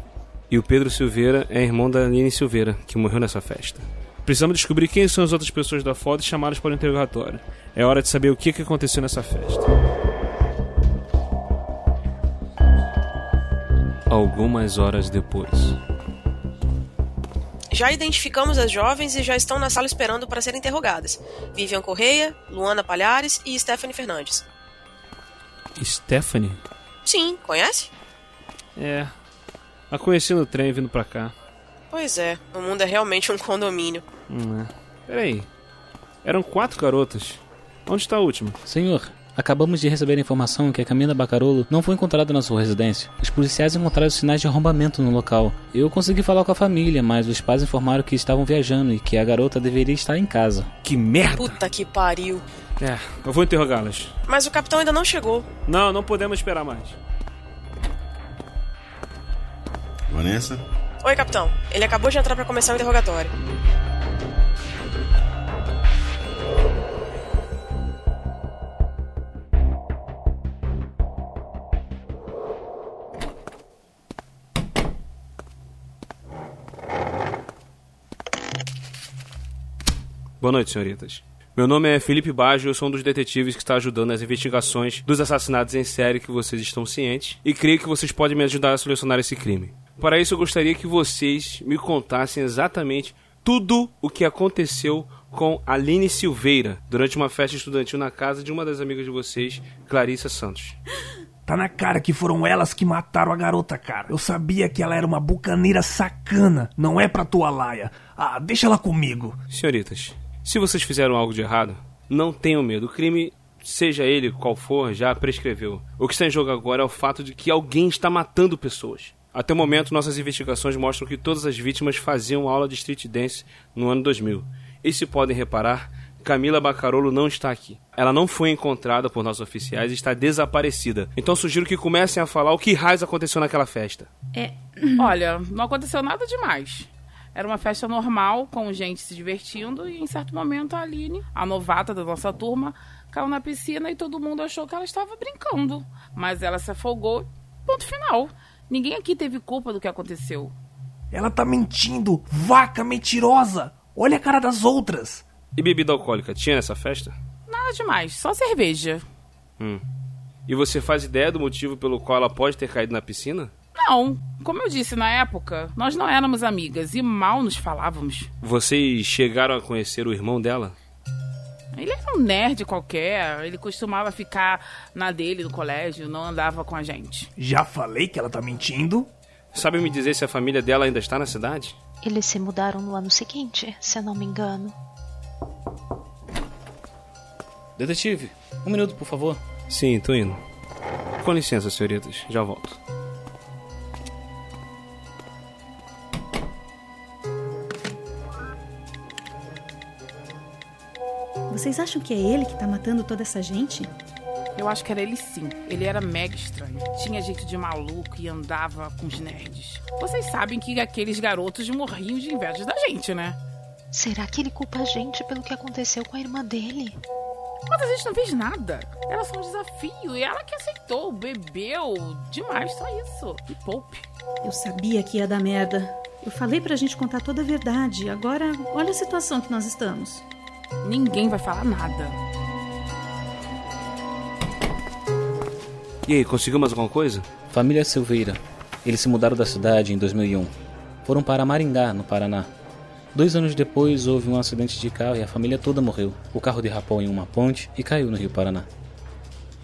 E o Pedro Silveira é irmão da Aline Silveira, que morreu nessa festa. Precisamos descobrir quem são as outras pessoas da foto e chamá-las para o interrogatório. É hora de saber o que aconteceu nessa festa. Algumas horas depois. Já identificamos as jovens e já estão na sala esperando para serem interrogadas. Vivian Correia, Luana Palhares e Stephanie Fernandes. Stephanie? Sim, conhece? É. A conheci no trem vindo pra cá. Pois é, o mundo é realmente um condomínio. Hum, é. Peraí. Eram quatro garotas. Onde está a última? Senhor, acabamos de receber a informação que a Camila Bacarolo não foi encontrada na sua residência. Os policiais encontraram sinais de arrombamento no local. Eu consegui falar com a família, mas os pais informaram que estavam viajando e que a garota deveria estar em casa. Que merda! Puta que pariu. É, eu vou interrogá-las. Mas o capitão ainda não chegou. Não, não podemos esperar mais. Vanessa? Oi, capitão. Ele acabou de entrar para começar o interrogatório. Boa noite, senhoritas. Meu nome é Felipe Baggio, eu sou um dos detetives que está ajudando nas investigações dos assassinatos em série que vocês estão cientes e creio que vocês podem me ajudar a solucionar esse crime. Para isso, eu gostaria que vocês me contassem exatamente tudo o que aconteceu com Aline Silveira durante uma festa estudantil na casa de uma das amigas de vocês, Clarissa Santos. Tá na cara que foram elas que mataram a garota, cara. Eu sabia que ela era uma bucaneira sacana. Não é pra tua laia. Ah, deixa ela comigo. Senhoritas, se vocês fizeram algo de errado, não tenham medo. O crime, seja ele qual for, já prescreveu. O que está em jogo agora é o fato de que alguém está matando pessoas. Até o momento, nossas investigações mostram que todas as vítimas faziam aula de street dance no ano 2000. E se podem reparar, Camila Bacarolo não está aqui. Ela não foi encontrada por nossos oficiais e está desaparecida. Então sugiro que comecem a falar o que raios aconteceu naquela festa. É. Olha, não aconteceu nada demais. Era uma festa normal, com gente se divertindo, e em certo momento a Aline, a novata da nossa turma, caiu na piscina e todo mundo achou que ela estava brincando. Mas ela se afogou, ponto final. Ninguém aqui teve culpa do que aconteceu. Ela tá mentindo! Vaca mentirosa! Olha a cara das outras! E bebida alcoólica tinha nessa festa? Nada nada demais, só cerveja. Hum. E você faz ideia do motivo pelo qual ela pode ter caído na piscina? Não, como eu disse na época, nós não éramos amigas e mal nos falávamos. Vocês chegaram a conhecer o irmão dela? Ele era um nerd qualquer, ele costumava ficar na dele no colégio, não andava com a gente. Já falei que ela tá mentindo? Sabe me dizer se a família dela ainda está na cidade? Eles se mudaram no ano seguinte, se eu não me engano. Detetive, um minuto, por favor. Sim, tô indo. Com licença, senhoritas, já volto. Vocês acham que é ele que tá matando toda essa gente? Eu acho que era ele sim. Ele era mega estranho. Tinha jeito de maluco e andava com os nerds. Vocês sabem que aqueles garotos morriam de inveja da gente, né? Será que ele culpa a gente pelo que aconteceu com a irmã dele? Mas a gente não fez nada. Era só um desafio e ela que aceitou, bebeu demais, só isso. E poupe. Eu sabia que ia dar merda. Eu falei pra gente contar toda a verdade. Agora, olha a situação que nós estamos. Ninguém vai falar nada. E aí, conseguiu mais alguma coisa? Família Silveira. Eles se mudaram da cidade em 2001. Foram para Maringá, no Paraná. Dois anos depois, houve um acidente de carro e a família toda morreu. O carro derrapou em uma ponte e caiu no Rio Paraná.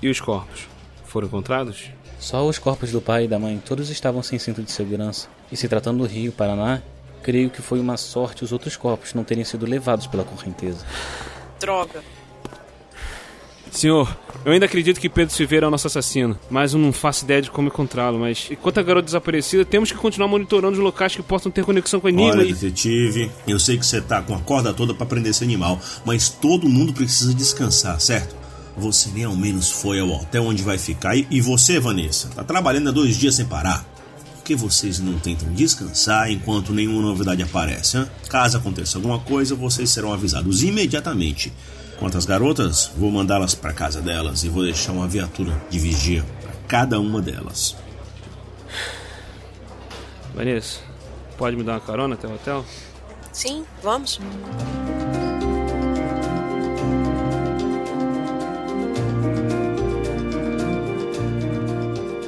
E os corpos? Foram encontrados? Só os corpos do pai e da mãe, todos estavam sem cinto de segurança. E se tratando do Rio Paraná, creio que foi uma sorte os outros corpos não terem sido levados pela correnteza. Droga. Senhor, eu ainda acredito que Pedro Silveira é o nosso assassino, mas eu não faço ideia de como encontrá-lo. Mas enquanto a garota desaparecida, temos que continuar monitorando os locais que possam ter conexão com o Enigma Olha, e... detetive, eu sei que você tá com a corda toda para prender esse animal, mas todo mundo precisa descansar, certo? Você nem ao menos foi ao hotel onde vai ficar. E, e você, Vanessa, tá trabalhando há dois dias sem parar. Por que vocês não tentam descansar enquanto nenhuma novidade aparece? Hein? Caso aconteça alguma coisa, vocês serão avisados imediatamente. Quanto às garotas, vou mandá-las para casa delas e vou deixar uma viatura de vigia para cada uma delas. Vanessa, pode me dar uma carona até o hotel? Sim, vamos.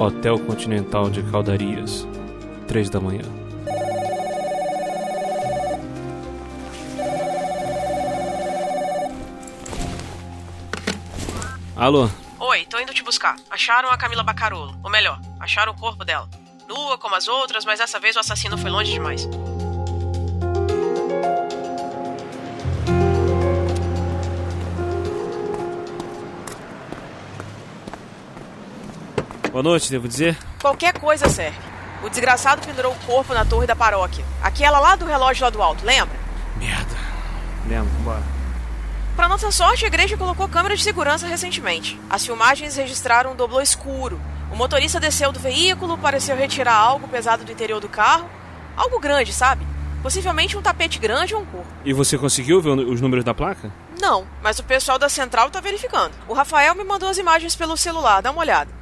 Hotel Continental de Caldarias, três da manhã. Alô? Oi, tô indo te buscar. Acharam a Camila Bacarolo. Ou melhor, acharam o corpo dela. Nua como as outras, mas dessa vez o assassino foi longe demais. Boa noite, devo dizer. Qualquer coisa serve. O desgraçado pendurou o corpo na torre da paróquia. Aquela lá do relógio lá do alto, lembra? Merda. Lembro, bora. Pra nossa sorte, a igreja colocou câmera de segurança recentemente. As filmagens registraram um doblô escuro. O motorista desceu do veículo, pareceu retirar algo pesado do interior do carro. Algo grande, sabe? Possivelmente um tapete grande ou um corpo. E você conseguiu ver os números da placa? Não, mas o pessoal da central tá verificando. O Rafael me mandou as imagens pelo celular, dá uma olhada.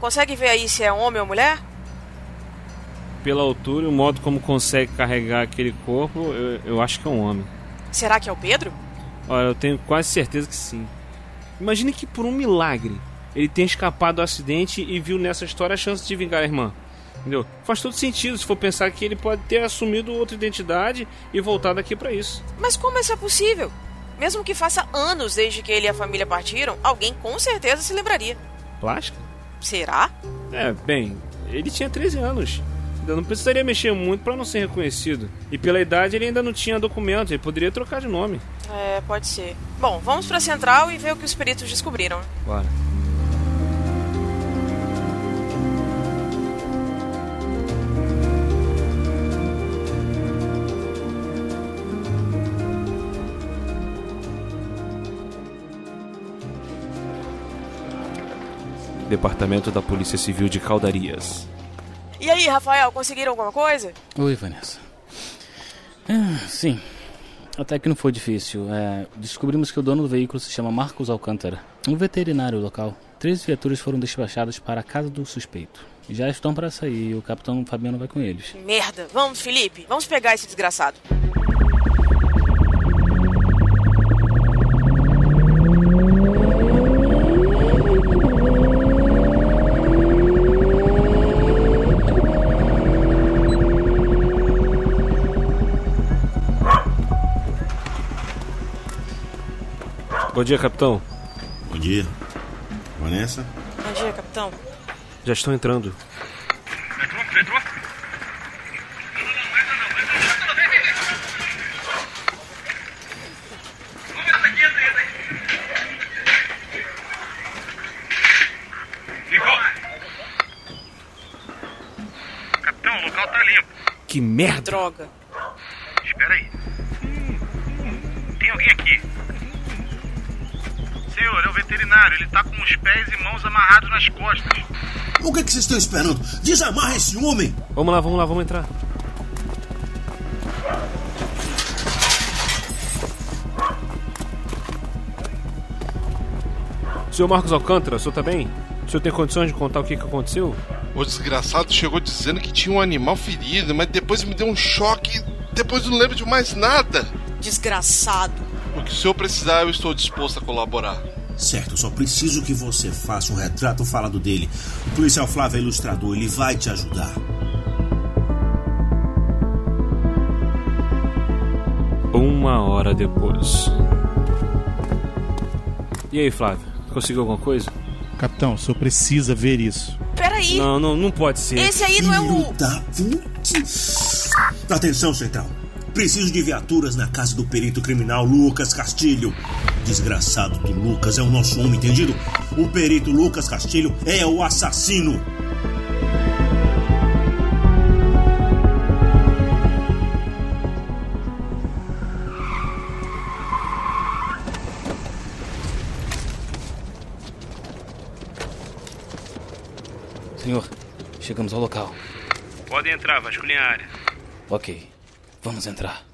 Consegue ver aí se é homem ou mulher? Pela altura e o modo como consegue carregar aquele corpo, eu, eu acho que é um homem. Será que é o Pedro? Olha, eu tenho quase certeza que sim. Imagine que por um milagre ele tenha escapado do acidente e viu nessa história a chance de vingar a irmã. Entendeu? Faz todo sentido se for pensar que ele pode ter assumido outra identidade e voltado aqui para isso. Mas como isso é possível? Mesmo que faça anos desde que ele e a família partiram, alguém com certeza se lembraria. Plástica? Será? É, bem, ele tinha 13 anos. Ainda não precisaria mexer muito para não ser reconhecido. E pela idade ele ainda não tinha documento, ele poderia trocar de nome. É, pode ser. Bom, vamos pra central e ver o que os peritos descobriram. Bora. Departamento da Polícia Civil de Caldarias. E aí, Rafael, conseguiram alguma coisa? Oi, Vanessa. Ah, sim. Até que não foi difícil. É, descobrimos que o dono do veículo se chama Marcos Alcântara, um veterinário local. Três viaturas foram despachadas para a casa do suspeito. Já estão para sair e o capitão Fabiano vai com eles. Merda. Vamos, Felipe. Vamos pegar esse desgraçado. Bom dia, capitão. Bom dia. Vanessa? Bom dia, capitão. Já estão entrando. Capitão, o local tá limpo. Que merda! Droga. Espera aí. Tem alguém aqui. Senhor, é o veterinário. Ele tá com os pés e mãos amarrados nas costas. O que, que vocês estão esperando? Desamarra esse homem! Vamos lá, vamos lá, vamos entrar. Senhor Marcos Alcântara, o senhor tá bem? O senhor tem condições de contar o que, que aconteceu? O desgraçado chegou dizendo que tinha um animal ferido, mas depois me deu um choque. Depois não lembro de mais nada. Desgraçado. O que o senhor precisar, eu estou disposto a colaborar. Certo, só preciso que você faça um retrato falado dele. O policial Flávio é ilustrador, ele vai te ajudar. Uma hora depois. E aí, Flávio? Conseguiu alguma coisa? Capitão, o senhor precisa ver isso. Peraí. Não, não, não pode ser. Esse aí não é o. Da. Atenção, Central. Preciso de viaturas na casa do perito criminal Lucas Castilho. Desgraçado do Lucas é o nosso homem, entendido? O perito Lucas Castilho é o assassino. Senhor, chegamos ao local. Podem entrar, vasculhem a área. Ok, vamos entrar.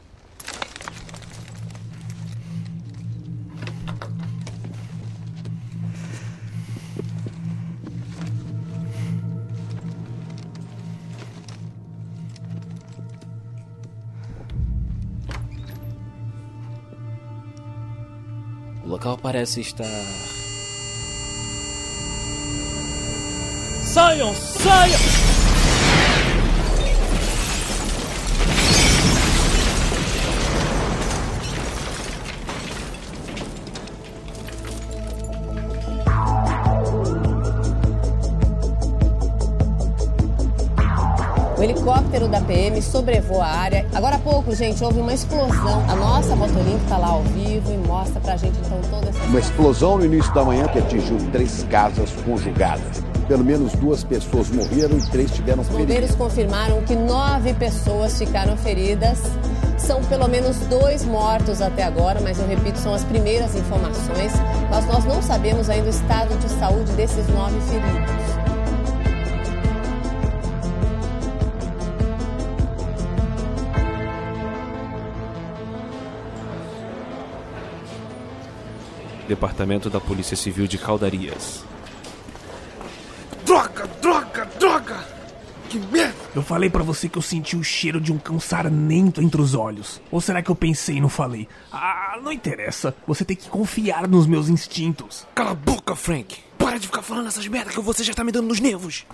O local parece estar. Saiam, saiam! Da PM sobrevoa a área. Agora há pouco, gente, houve uma explosão. A nossa Motolink está lá ao vivo e mostra pra gente então toda essa. Uma explosão no início da manhã que atingiu três casas conjugadas. Pelo menos duas pessoas morreram e três tiveram Os feridas. bombeiros confirmaram que nove pessoas ficaram feridas. São pelo menos dois mortos até agora, mas eu repito, são as primeiras informações. Mas nós não sabemos ainda o estado de saúde desses nove feridos. Departamento da Polícia Civil de Caldarias. Droga, droga, droga! Que merda! Eu falei pra você que eu senti o cheiro de um cão sarnento entre os olhos. Ou será que eu pensei e não falei? Ah, não interessa. Você tem que confiar nos meus instintos. Cala a boca, Frank! Para de ficar falando essas merdas que você já tá me dando nos nervos!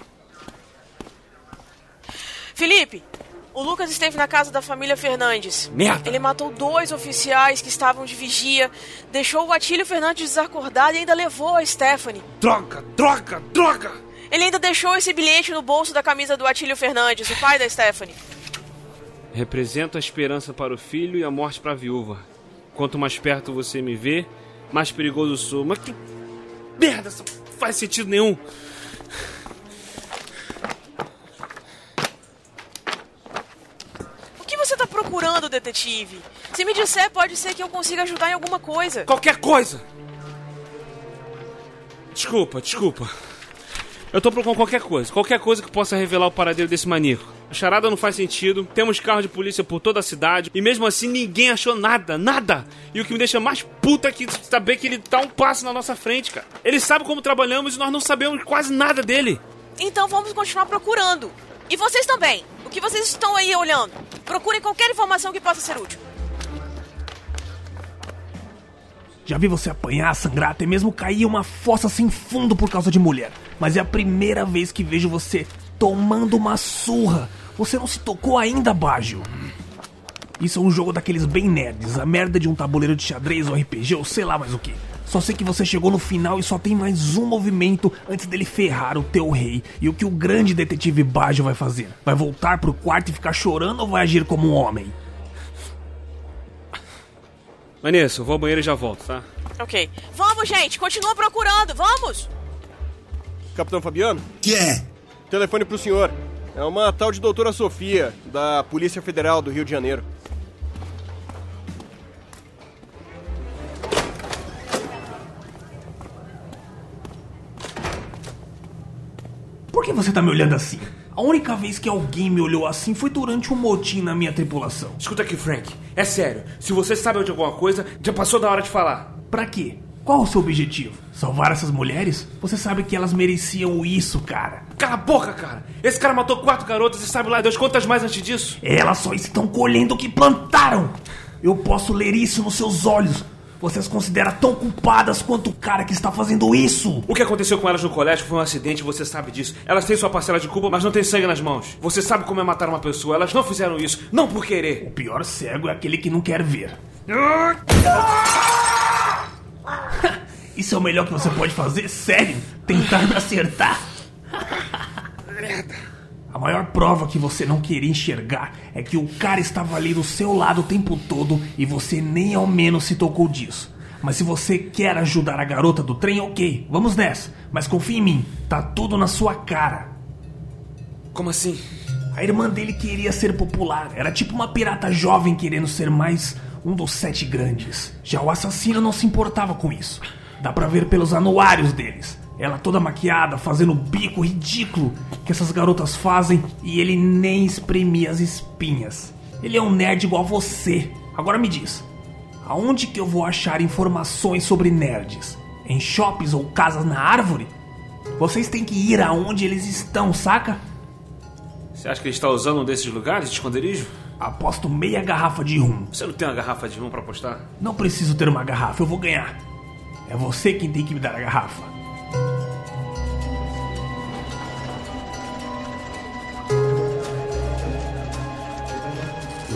Felipe, o Lucas esteve na casa da família Fernandes. Merda. Ele matou dois oficiais que estavam de vigia, deixou o Atílio Fernandes desacordado e ainda levou a Stephanie. Droga, droga, droga! Ele ainda deixou esse bilhete no bolso da camisa do Atílio Fernandes, o pai da Stephanie. Represento a esperança para o filho e a morte para a viúva. Quanto mais perto você me vê, mais perigoso sou. Mas que merda, isso não faz sentido nenhum. O que você tá procurando, detetive? Se me disser, pode ser que eu consiga ajudar em alguma coisa. Qualquer coisa! Desculpa, desculpa. Eu tô procurando qualquer coisa. Qualquer coisa que possa revelar o paradeiro desse maníaco. A charada não faz sentido. Temos carros de polícia por toda a cidade. E mesmo assim ninguém achou nada. Nada. E o que me deixa mais puta é que saber que ele tá um passo na nossa frente, cara. Ele sabe como trabalhamos e nós não sabemos quase nada dele. Então vamos continuar procurando. E vocês também. Que vocês estão aí olhando? Procurem qualquer informação que possa ser útil. Já vi você apanhar, sangrar, até mesmo cair uma fossa sem fundo por causa de mulher. Mas é a primeira vez que vejo você tomando uma surra. Você não se tocou ainda, Baggio. Isso é um jogo daqueles bem nerds, a merda de um tabuleiro de xadrez ou RPG ou sei lá mais o que. Só sei que você chegou no final e só tem mais um movimento antes dele ferrar o teu rei. E o que o grande detetive Baggio vai fazer? Vai voltar pro quarto e ficar chorando ou vai agir como um homem? Vanessa, eu vou ao banheiro e já volto, tá? Ok. Vamos, gente, continua procurando, vamos! Capitão Fabiano? Que é? Telefone pro senhor. É uma tal de doutora Sofia, da Polícia Federal do Rio de Janeiro. Por que você tá me olhando assim? A única vez que alguém me olhou assim foi durante um motim na minha tripulação. Escuta aqui, Frank. É sério. Se você sabe de alguma coisa, já passou da hora de falar. Pra quê? Qual o seu objetivo? Salvar essas mulheres? Você sabe que elas mereciam isso, cara. Cala a boca, cara. Esse cara matou quatro garotas e sabe lá Deus quantas mais antes disso. Elas só estão colhendo o que plantaram. Eu posso ler isso nos seus olhos. Você as considera tão culpadas quanto o cara que está fazendo isso. O que aconteceu com elas no colégio foi um acidente, você sabe disso. Elas têm sua parcela de culpa, mas não têm sangue nas mãos. Você sabe como é matar uma pessoa. Elas não fizeram isso, não por querer. O pior cego é aquele que não quer ver. Isso é o melhor que você pode fazer? Sério? Tentar me acertar? A maior prova que você não queria enxergar é que o cara estava ali do seu lado o tempo todo e você nem ao menos se tocou disso. Mas se você quer ajudar a garota do trem, ok, vamos nessa. Mas confie em mim, tá tudo na sua cara. Como assim? A irmã dele queria ser popular, era tipo uma pirata jovem querendo ser mais um dos sete grandes. Já o assassino não se importava com isso. Dá pra ver pelos anuários deles. Ela toda maquiada, fazendo o bico ridículo que essas garotas fazem e ele nem espremia as espinhas. Ele é um nerd igual a você. Agora me diz, aonde que eu vou achar informações sobre nerds? Em shoppings ou casas na árvore? Vocês têm que ir aonde eles estão, saca? Você acha que ele está usando um desses lugares de esconderijo? Aposto meia garrafa de rum. Você não tem uma garrafa de rum pra apostar? Não preciso ter uma garrafa, eu vou ganhar. É você quem tem que me dar a garrafa.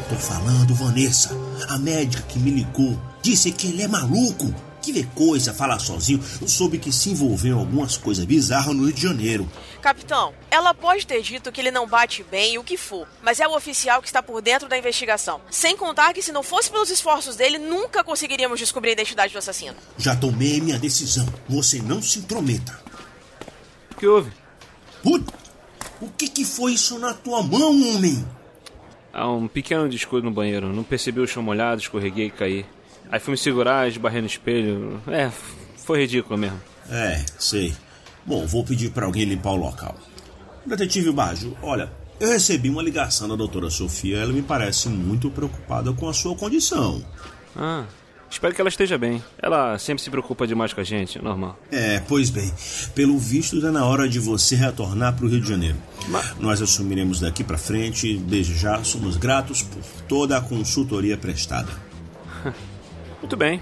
Tô falando, Vanessa. A médica que me ligou disse que ele é maluco. Que vê coisa, fala sozinho. Eu soube que se envolveu em algumas coisas bizarras no Rio de Janeiro. Capitão, ela pode ter dito que ele não bate bem, o que for, mas é o oficial que está por dentro da investigação. Sem contar que se não fosse pelos esforços dele, nunca conseguiríamos descobrir a identidade do assassino. Já tomei minha decisão. Você não se intrometa. O que houve? Puta, o que, que foi isso na tua mão, homem? Há um pequeno descuido no banheiro. Não percebi o chão molhado, escorreguei e caí. Aí fui me segurar, esbarrei no espelho. É, foi ridículo mesmo. É, sei. Bom, vou pedir para alguém limpar o local. Detetive Baggio, olha, eu recebi uma ligação da doutora Sofia. Ela me parece muito preocupada com a sua condição. Ah, espero que ela esteja bem. Ela sempre se preocupa demais com a gente, é normal. É, pois bem. Pelo visto, está na hora de você retornar para o Rio de Janeiro. Nós assumiremos daqui para frente. Desde já, somos gratos por toda a consultoria prestada. Muito bem.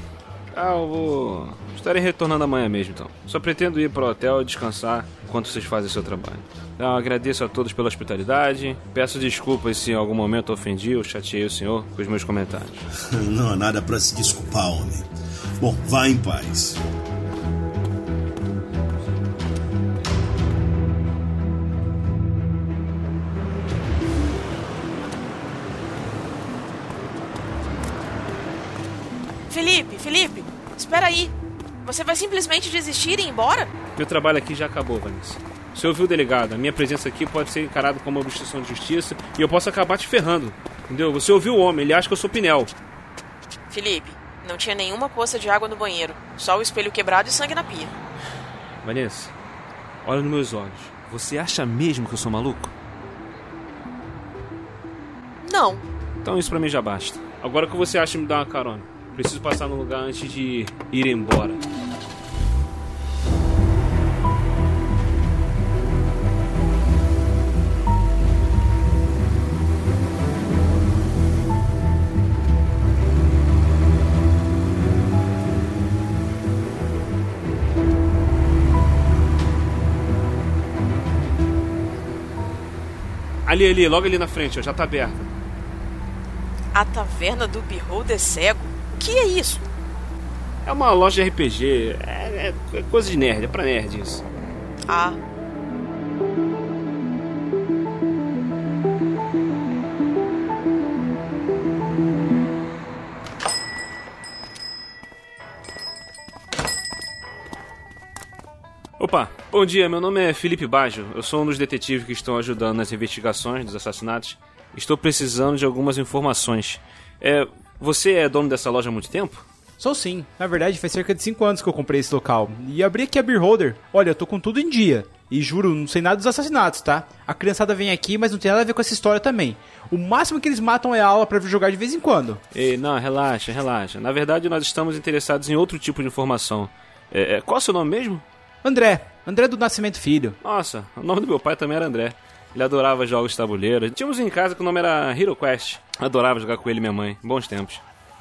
Ah, eu vou. Estarei retornando amanhã mesmo, então. Só pretendo ir para o hotel e descansar enquanto vocês fazem seu trabalho. Então, agradeço a todos pela hospitalidade. Peço desculpas se em algum momento ofendi ou chateei o senhor com os meus comentários. Não há nada para se desculpar, homem. Bom, vá em paz. Felipe, Felipe, espera aí. Você vai simplesmente desistir e ir embora? Meu trabalho aqui já acabou, Vanessa. Você ouviu o delegado? A minha presença aqui pode ser encarada como uma obstrução de justiça e eu posso acabar te ferrando. Entendeu? Você ouviu o homem, ele acha que eu sou Pinel. Felipe, não tinha nenhuma poça de água no banheiro. Só o espelho quebrado e sangue na pia. Vanessa, olha nos meus olhos. Você acha mesmo que eu sou maluco? Não. Então isso pra mim já basta. Agora o que você acha me dar uma carona? Preciso passar no lugar antes de ir embora. Ali, ali, logo ali na frente, ó, já tá aberta. A taverna do Beholder Cego? O que é isso? É uma loja de RPG. É, é- é coisa de nerd, é pra nerd isso. Ah. Bom dia, meu nome é Felipe Baggio. Eu sou um dos detetives que estão ajudando nas investigações dos assassinatos. Estou precisando de algumas informações. É, você é dono dessa loja há muito tempo? Sou sim. Na verdade, faz cerca de 5 anos que eu comprei esse local. E abri aqui a Beer Holder. Olha, eu tô com tudo em dia. E juro, não sei nada dos assassinatos, tá? A criançada vem aqui, mas não tem nada a ver com essa história também. O máximo que eles matam é a aula pra vir jogar de vez em quando. Ei, não, relaxa, relaxa. Na verdade, nós estamos interessados em outro tipo de informação. É, é, qual é o seu nome mesmo? André. André do Nascimento Filho. Nossa, o nome do meu pai também era André. Ele adorava jogos de tabuleiro. Tínhamos em casa que o nome era Hero Quest. Adorava jogar com ele e minha mãe. Bons tempos.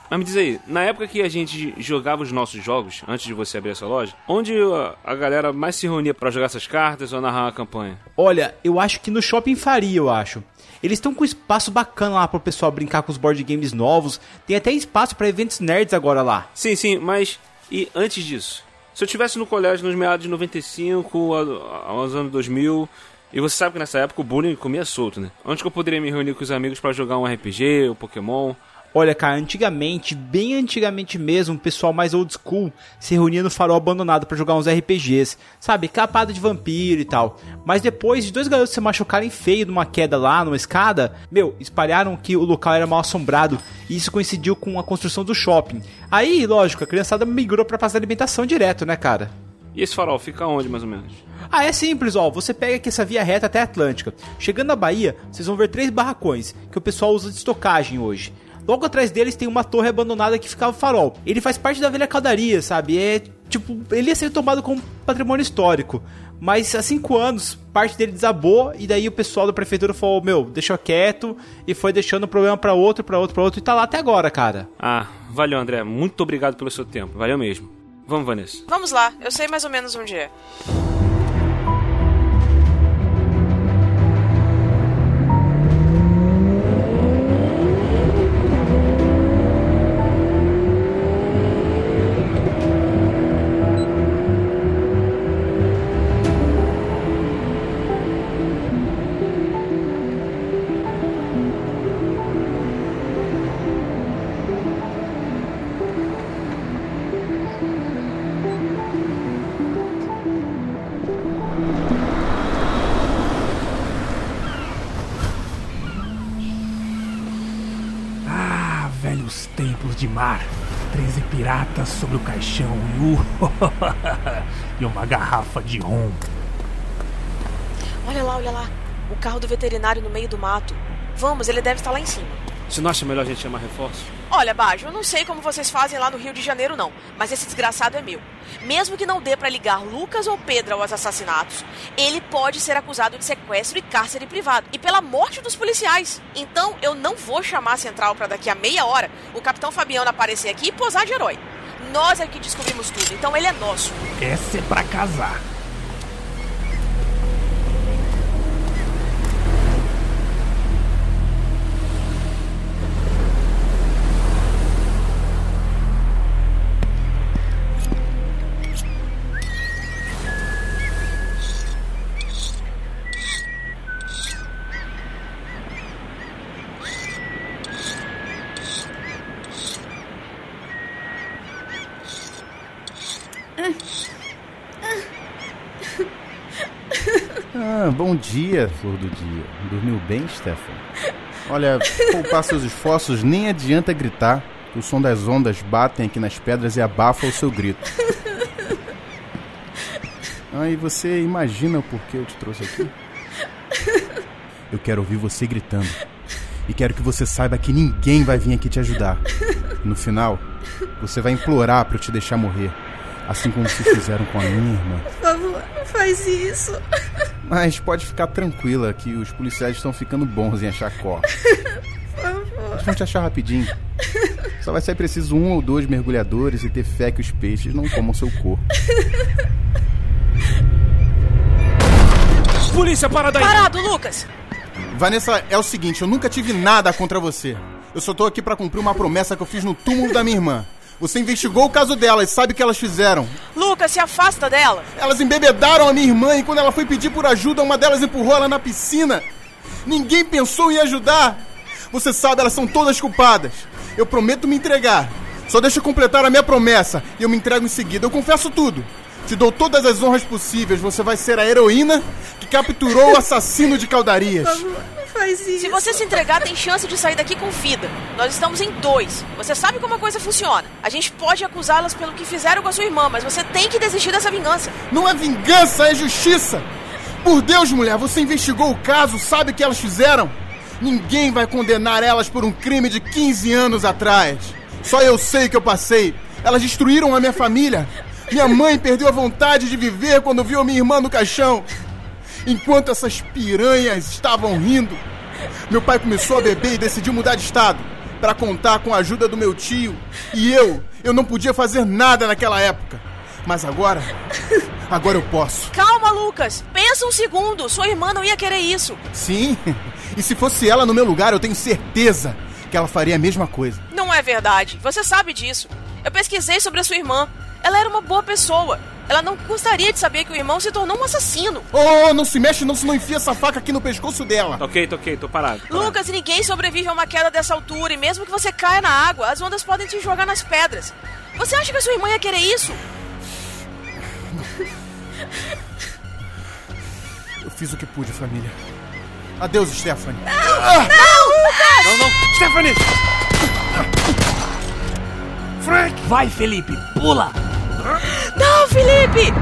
Mas me diz aí, na época que a gente jogava os nossos jogos, antes de você abrir essa loja, onde a, a galera mais se reunia pra jogar essas cartas ou narrar uma campanha? Olha, eu acho que no Shopping Faria, eu acho. Eles estão com espaço bacana lá pro pessoal brincar com os board games novos. Tem até espaço pra eventos nerds agora lá. Sim, sim, mas e antes disso? Se eu tivesse no colégio nos meados de 95 a- aos anos 2000, e você sabe que nessa época o bullying comia solto, né? Onde que eu poderia me reunir com os amigos pra jogar um RPG, um Pokémon? Olha, cara, antigamente, bem antigamente mesmo, o pessoal mais old school se reunia no farol abandonado pra jogar uns RPGs, sabe? Capada de vampiro e tal. Mas depois de dois garotos se machucarem feio numa queda lá, numa escada, meu, espalharam que o local era mal assombrado e isso coincidiu com a construção do shopping. Aí, lógico, a criançada migrou pra praça de alimentação direto, né, cara? E esse farol fica onde, mais ou menos? Ah, é simples, ó. Você pega aqui essa via reta até a Atlântica. Chegando na Bahia, vocês vão ver três barracões que o pessoal usa de estocagem hoje. Logo atrás deles tem uma torre abandonada que ficava farol. Ele faz parte da velha caldaria, sabe? É tipo, ele ia ser tomado como patrimônio histórico. Mas há cinco anos, parte dele desabou e daí o pessoal da prefeitura falou: Meu, deixa quieto. E foi deixando o problema pra outro, pra outro, pra outro. E tá lá até agora, cara. Ah, valeu, André. Muito obrigado pelo seu tempo. Valeu mesmo. Vamos, Vanessa. Vamos lá, eu sei mais ou menos onde é. Sobre o caixão e, e uma garrafa de rum. Olha lá, olha lá. O carro do veterinário no meio do mato. Vamos, ele deve estar lá em cima. Você não acha melhor a gente chamar reforço? Olha, Bajo, eu não sei como vocês fazem lá no Rio de Janeiro, não. Mas esse desgraçado é meu. Mesmo que não dê pra ligar Lucas ou Pedro aos assassinatos, ele pode ser acusado de sequestro e cárcere privado. E pela morte dos policiais. Então eu não vou chamar a central pra daqui a meia hora o capitão Fabiano aparecer aqui e posar de herói. Nós é que descobrimos tudo, então ele é nosso. Essa é pra casar. Bom dia, flor do dia. Dormiu bem, Stefan? Olha, poupar seus esforços nem adianta gritar, o som das ondas batem aqui nas pedras e abafa o seu grito. Ah, e você imagina o porquê eu te trouxe aqui? Eu quero ouvir você gritando. E quero que você saiba que ninguém vai vir aqui te ajudar. No final, você vai implorar para eu te deixar morrer. Assim como se fizeram com a minha irmã. Por favor, não faz isso. Mas pode ficar tranquila que os policiais estão ficando bons em achar corpos. Eles vão te achar rapidinho. Só vai ser preciso um ou dois mergulhadores e ter fé que os peixes não comam seu corpo. Polícia, parada aí! Parado, Lucas! Vanessa, é o seguinte, eu nunca tive nada contra você. Eu só tô aqui pra cumprir uma promessa que eu fiz no túmulo da minha irmã. Você investigou o caso delas, sabe o que elas fizeram. Lucas, se afasta dela. Elas embebedaram a minha irmã e quando ela foi pedir por ajuda, uma delas empurrou ela na piscina. Ninguém pensou em ajudar. Você sabe, elas são todas culpadas. Eu prometo me entregar. Só deixa eu completar a minha promessa e eu me entrego em seguida. Eu confesso tudo. Te dou todas as honras possíveis. Você vai ser a heroína que capturou o assassino de caudarias. Faz isso. Se você se entregar, tem chance de sair daqui com vida. Nós estamos em dois. Você sabe como a coisa funciona. A gente pode acusá-las pelo que fizeram com a sua irmã, mas você tem que desistir dessa vingança. Não é vingança, é justiça. Por Deus, mulher, você investigou o caso, sabe o que elas fizeram? Ninguém vai condenar elas por um crime de 15 anos atrás. Só eu sei que eu passei. Elas destruíram a minha família. Minha mãe perdeu a vontade de viver quando viu a minha irmã no caixão. Enquanto essas piranhas estavam rindo, meu pai começou a beber e decidiu mudar de estado para contar com a ajuda do meu tio. E eu, eu não podia fazer nada naquela época. Mas agora, agora eu posso. Calma, Lucas. Pensa um segundo. Sua irmã não ia querer isso. Sim. E se fosse ela no meu lugar, eu tenho certeza que ela faria a mesma coisa. Não é verdade. Você sabe disso. Eu pesquisei sobre a sua irmã. Ela era uma boa pessoa. Ela não gostaria de saber que o irmão se tornou um assassino. Oh, não se mexe não, se não enfia essa faca aqui no pescoço dela. Ok, tô ok, tô parado. parado. Lucas, ninguém sobrevive a uma queda dessa altura e mesmo que você caia na água, as ondas podem te jogar nas pedras. Você acha que a sua irmã ia querer isso? Eu fiz o que pude, família. Adeus, Stephanie. Não, não, Lucas! Não, não, Stephanie! Frank! Vai, Felipe, pula! Não, Felipe!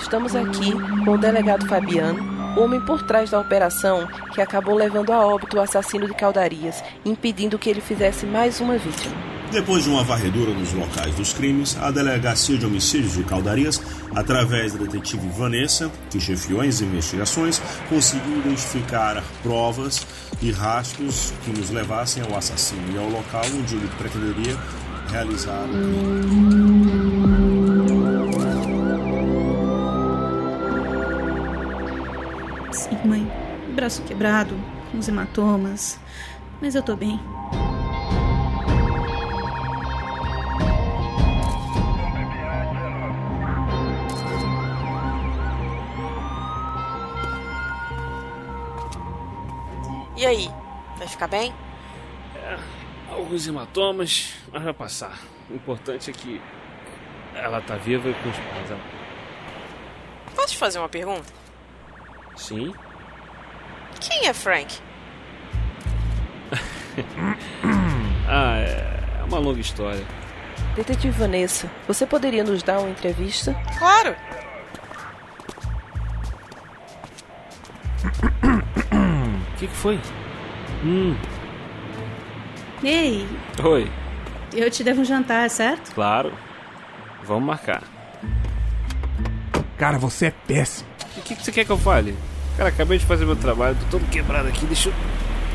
Estamos aqui com o delegado Fabiano, homem por trás da operação que acabou levando a óbito o assassino de Caldarias, impedindo que ele fizesse mais uma vítima. Depois de uma varredura nos locais dos crimes, a Delegacia de Homicídios de Caldarias, através da detetive Vanessa, que chefiou as investigações, conseguiu identificar provas e rastros que nos levassem ao assassino e ao local onde ele pretenderia realizar o crime. Sim, mãe. Braço quebrado, com os hematomas. Mas eu tô bem. E aí? Vai ficar bem? É, alguns hematomas, mas vai passar. O importante é que ela tá viva e com os. Ela... Posso te fazer uma pergunta? Sim? Quem é Frank? ah, é uma longa história. Detetive Vanessa, você poderia nos dar uma entrevista? Claro! O que, que foi? Hum. Ei, Oi, eu te devo um jantar, certo? claro. Vamos marcar. Cara, você é péssimo. O que, que você quer que eu fale? Cara, acabei de fazer meu trabalho, tô todo quebrado aqui, deixa eu.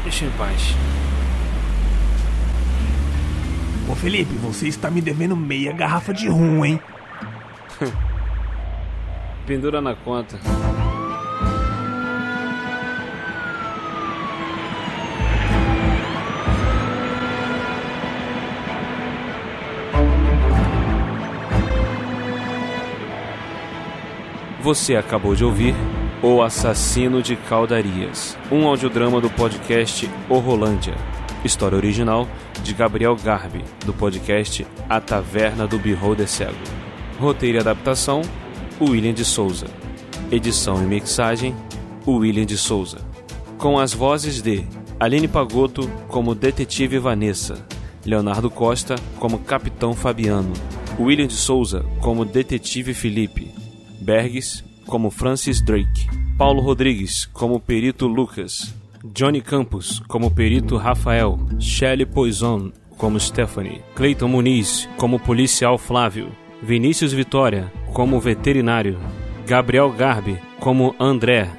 Deixa eu em paz. Ô Felipe, você está me devendo meia garrafa de rum, hein? Pendura na conta. Você acabou de ouvir O Assassino de Caldarias, um audiodrama do podcast O Rolândia. História original de Gabriel Garbi, do podcast A Taverna do Beholder Cego. Roteiro e adaptação, William de Souza. Edição e mixagem, William de Souza. Com as vozes de Aline Pagotto como Detetive Vanessa, Leonardo Costa como Capitão Fabiano, William de Souza como Detetive Felipe, Bergs como Francis Drake, Paulo Rodrigues como Perito Lucas, Johnny Campos como perito Rafael, Shelley Poison como Stephanie, Cleiton Muniz como policial Flávio, Vinícius Vitória como veterinário, Gabriel Garbi como André,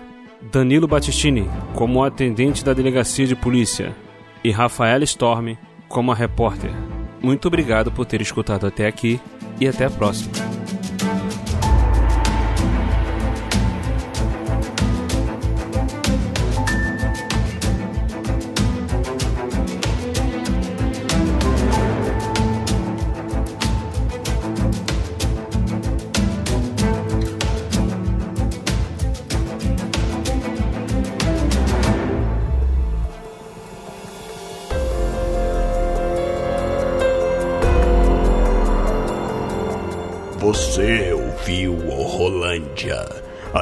Danilo Battistini como atendente da delegacia de polícia e Rafaela Storm como a repórter. Muito obrigado por ter escutado até aqui e até a próxima.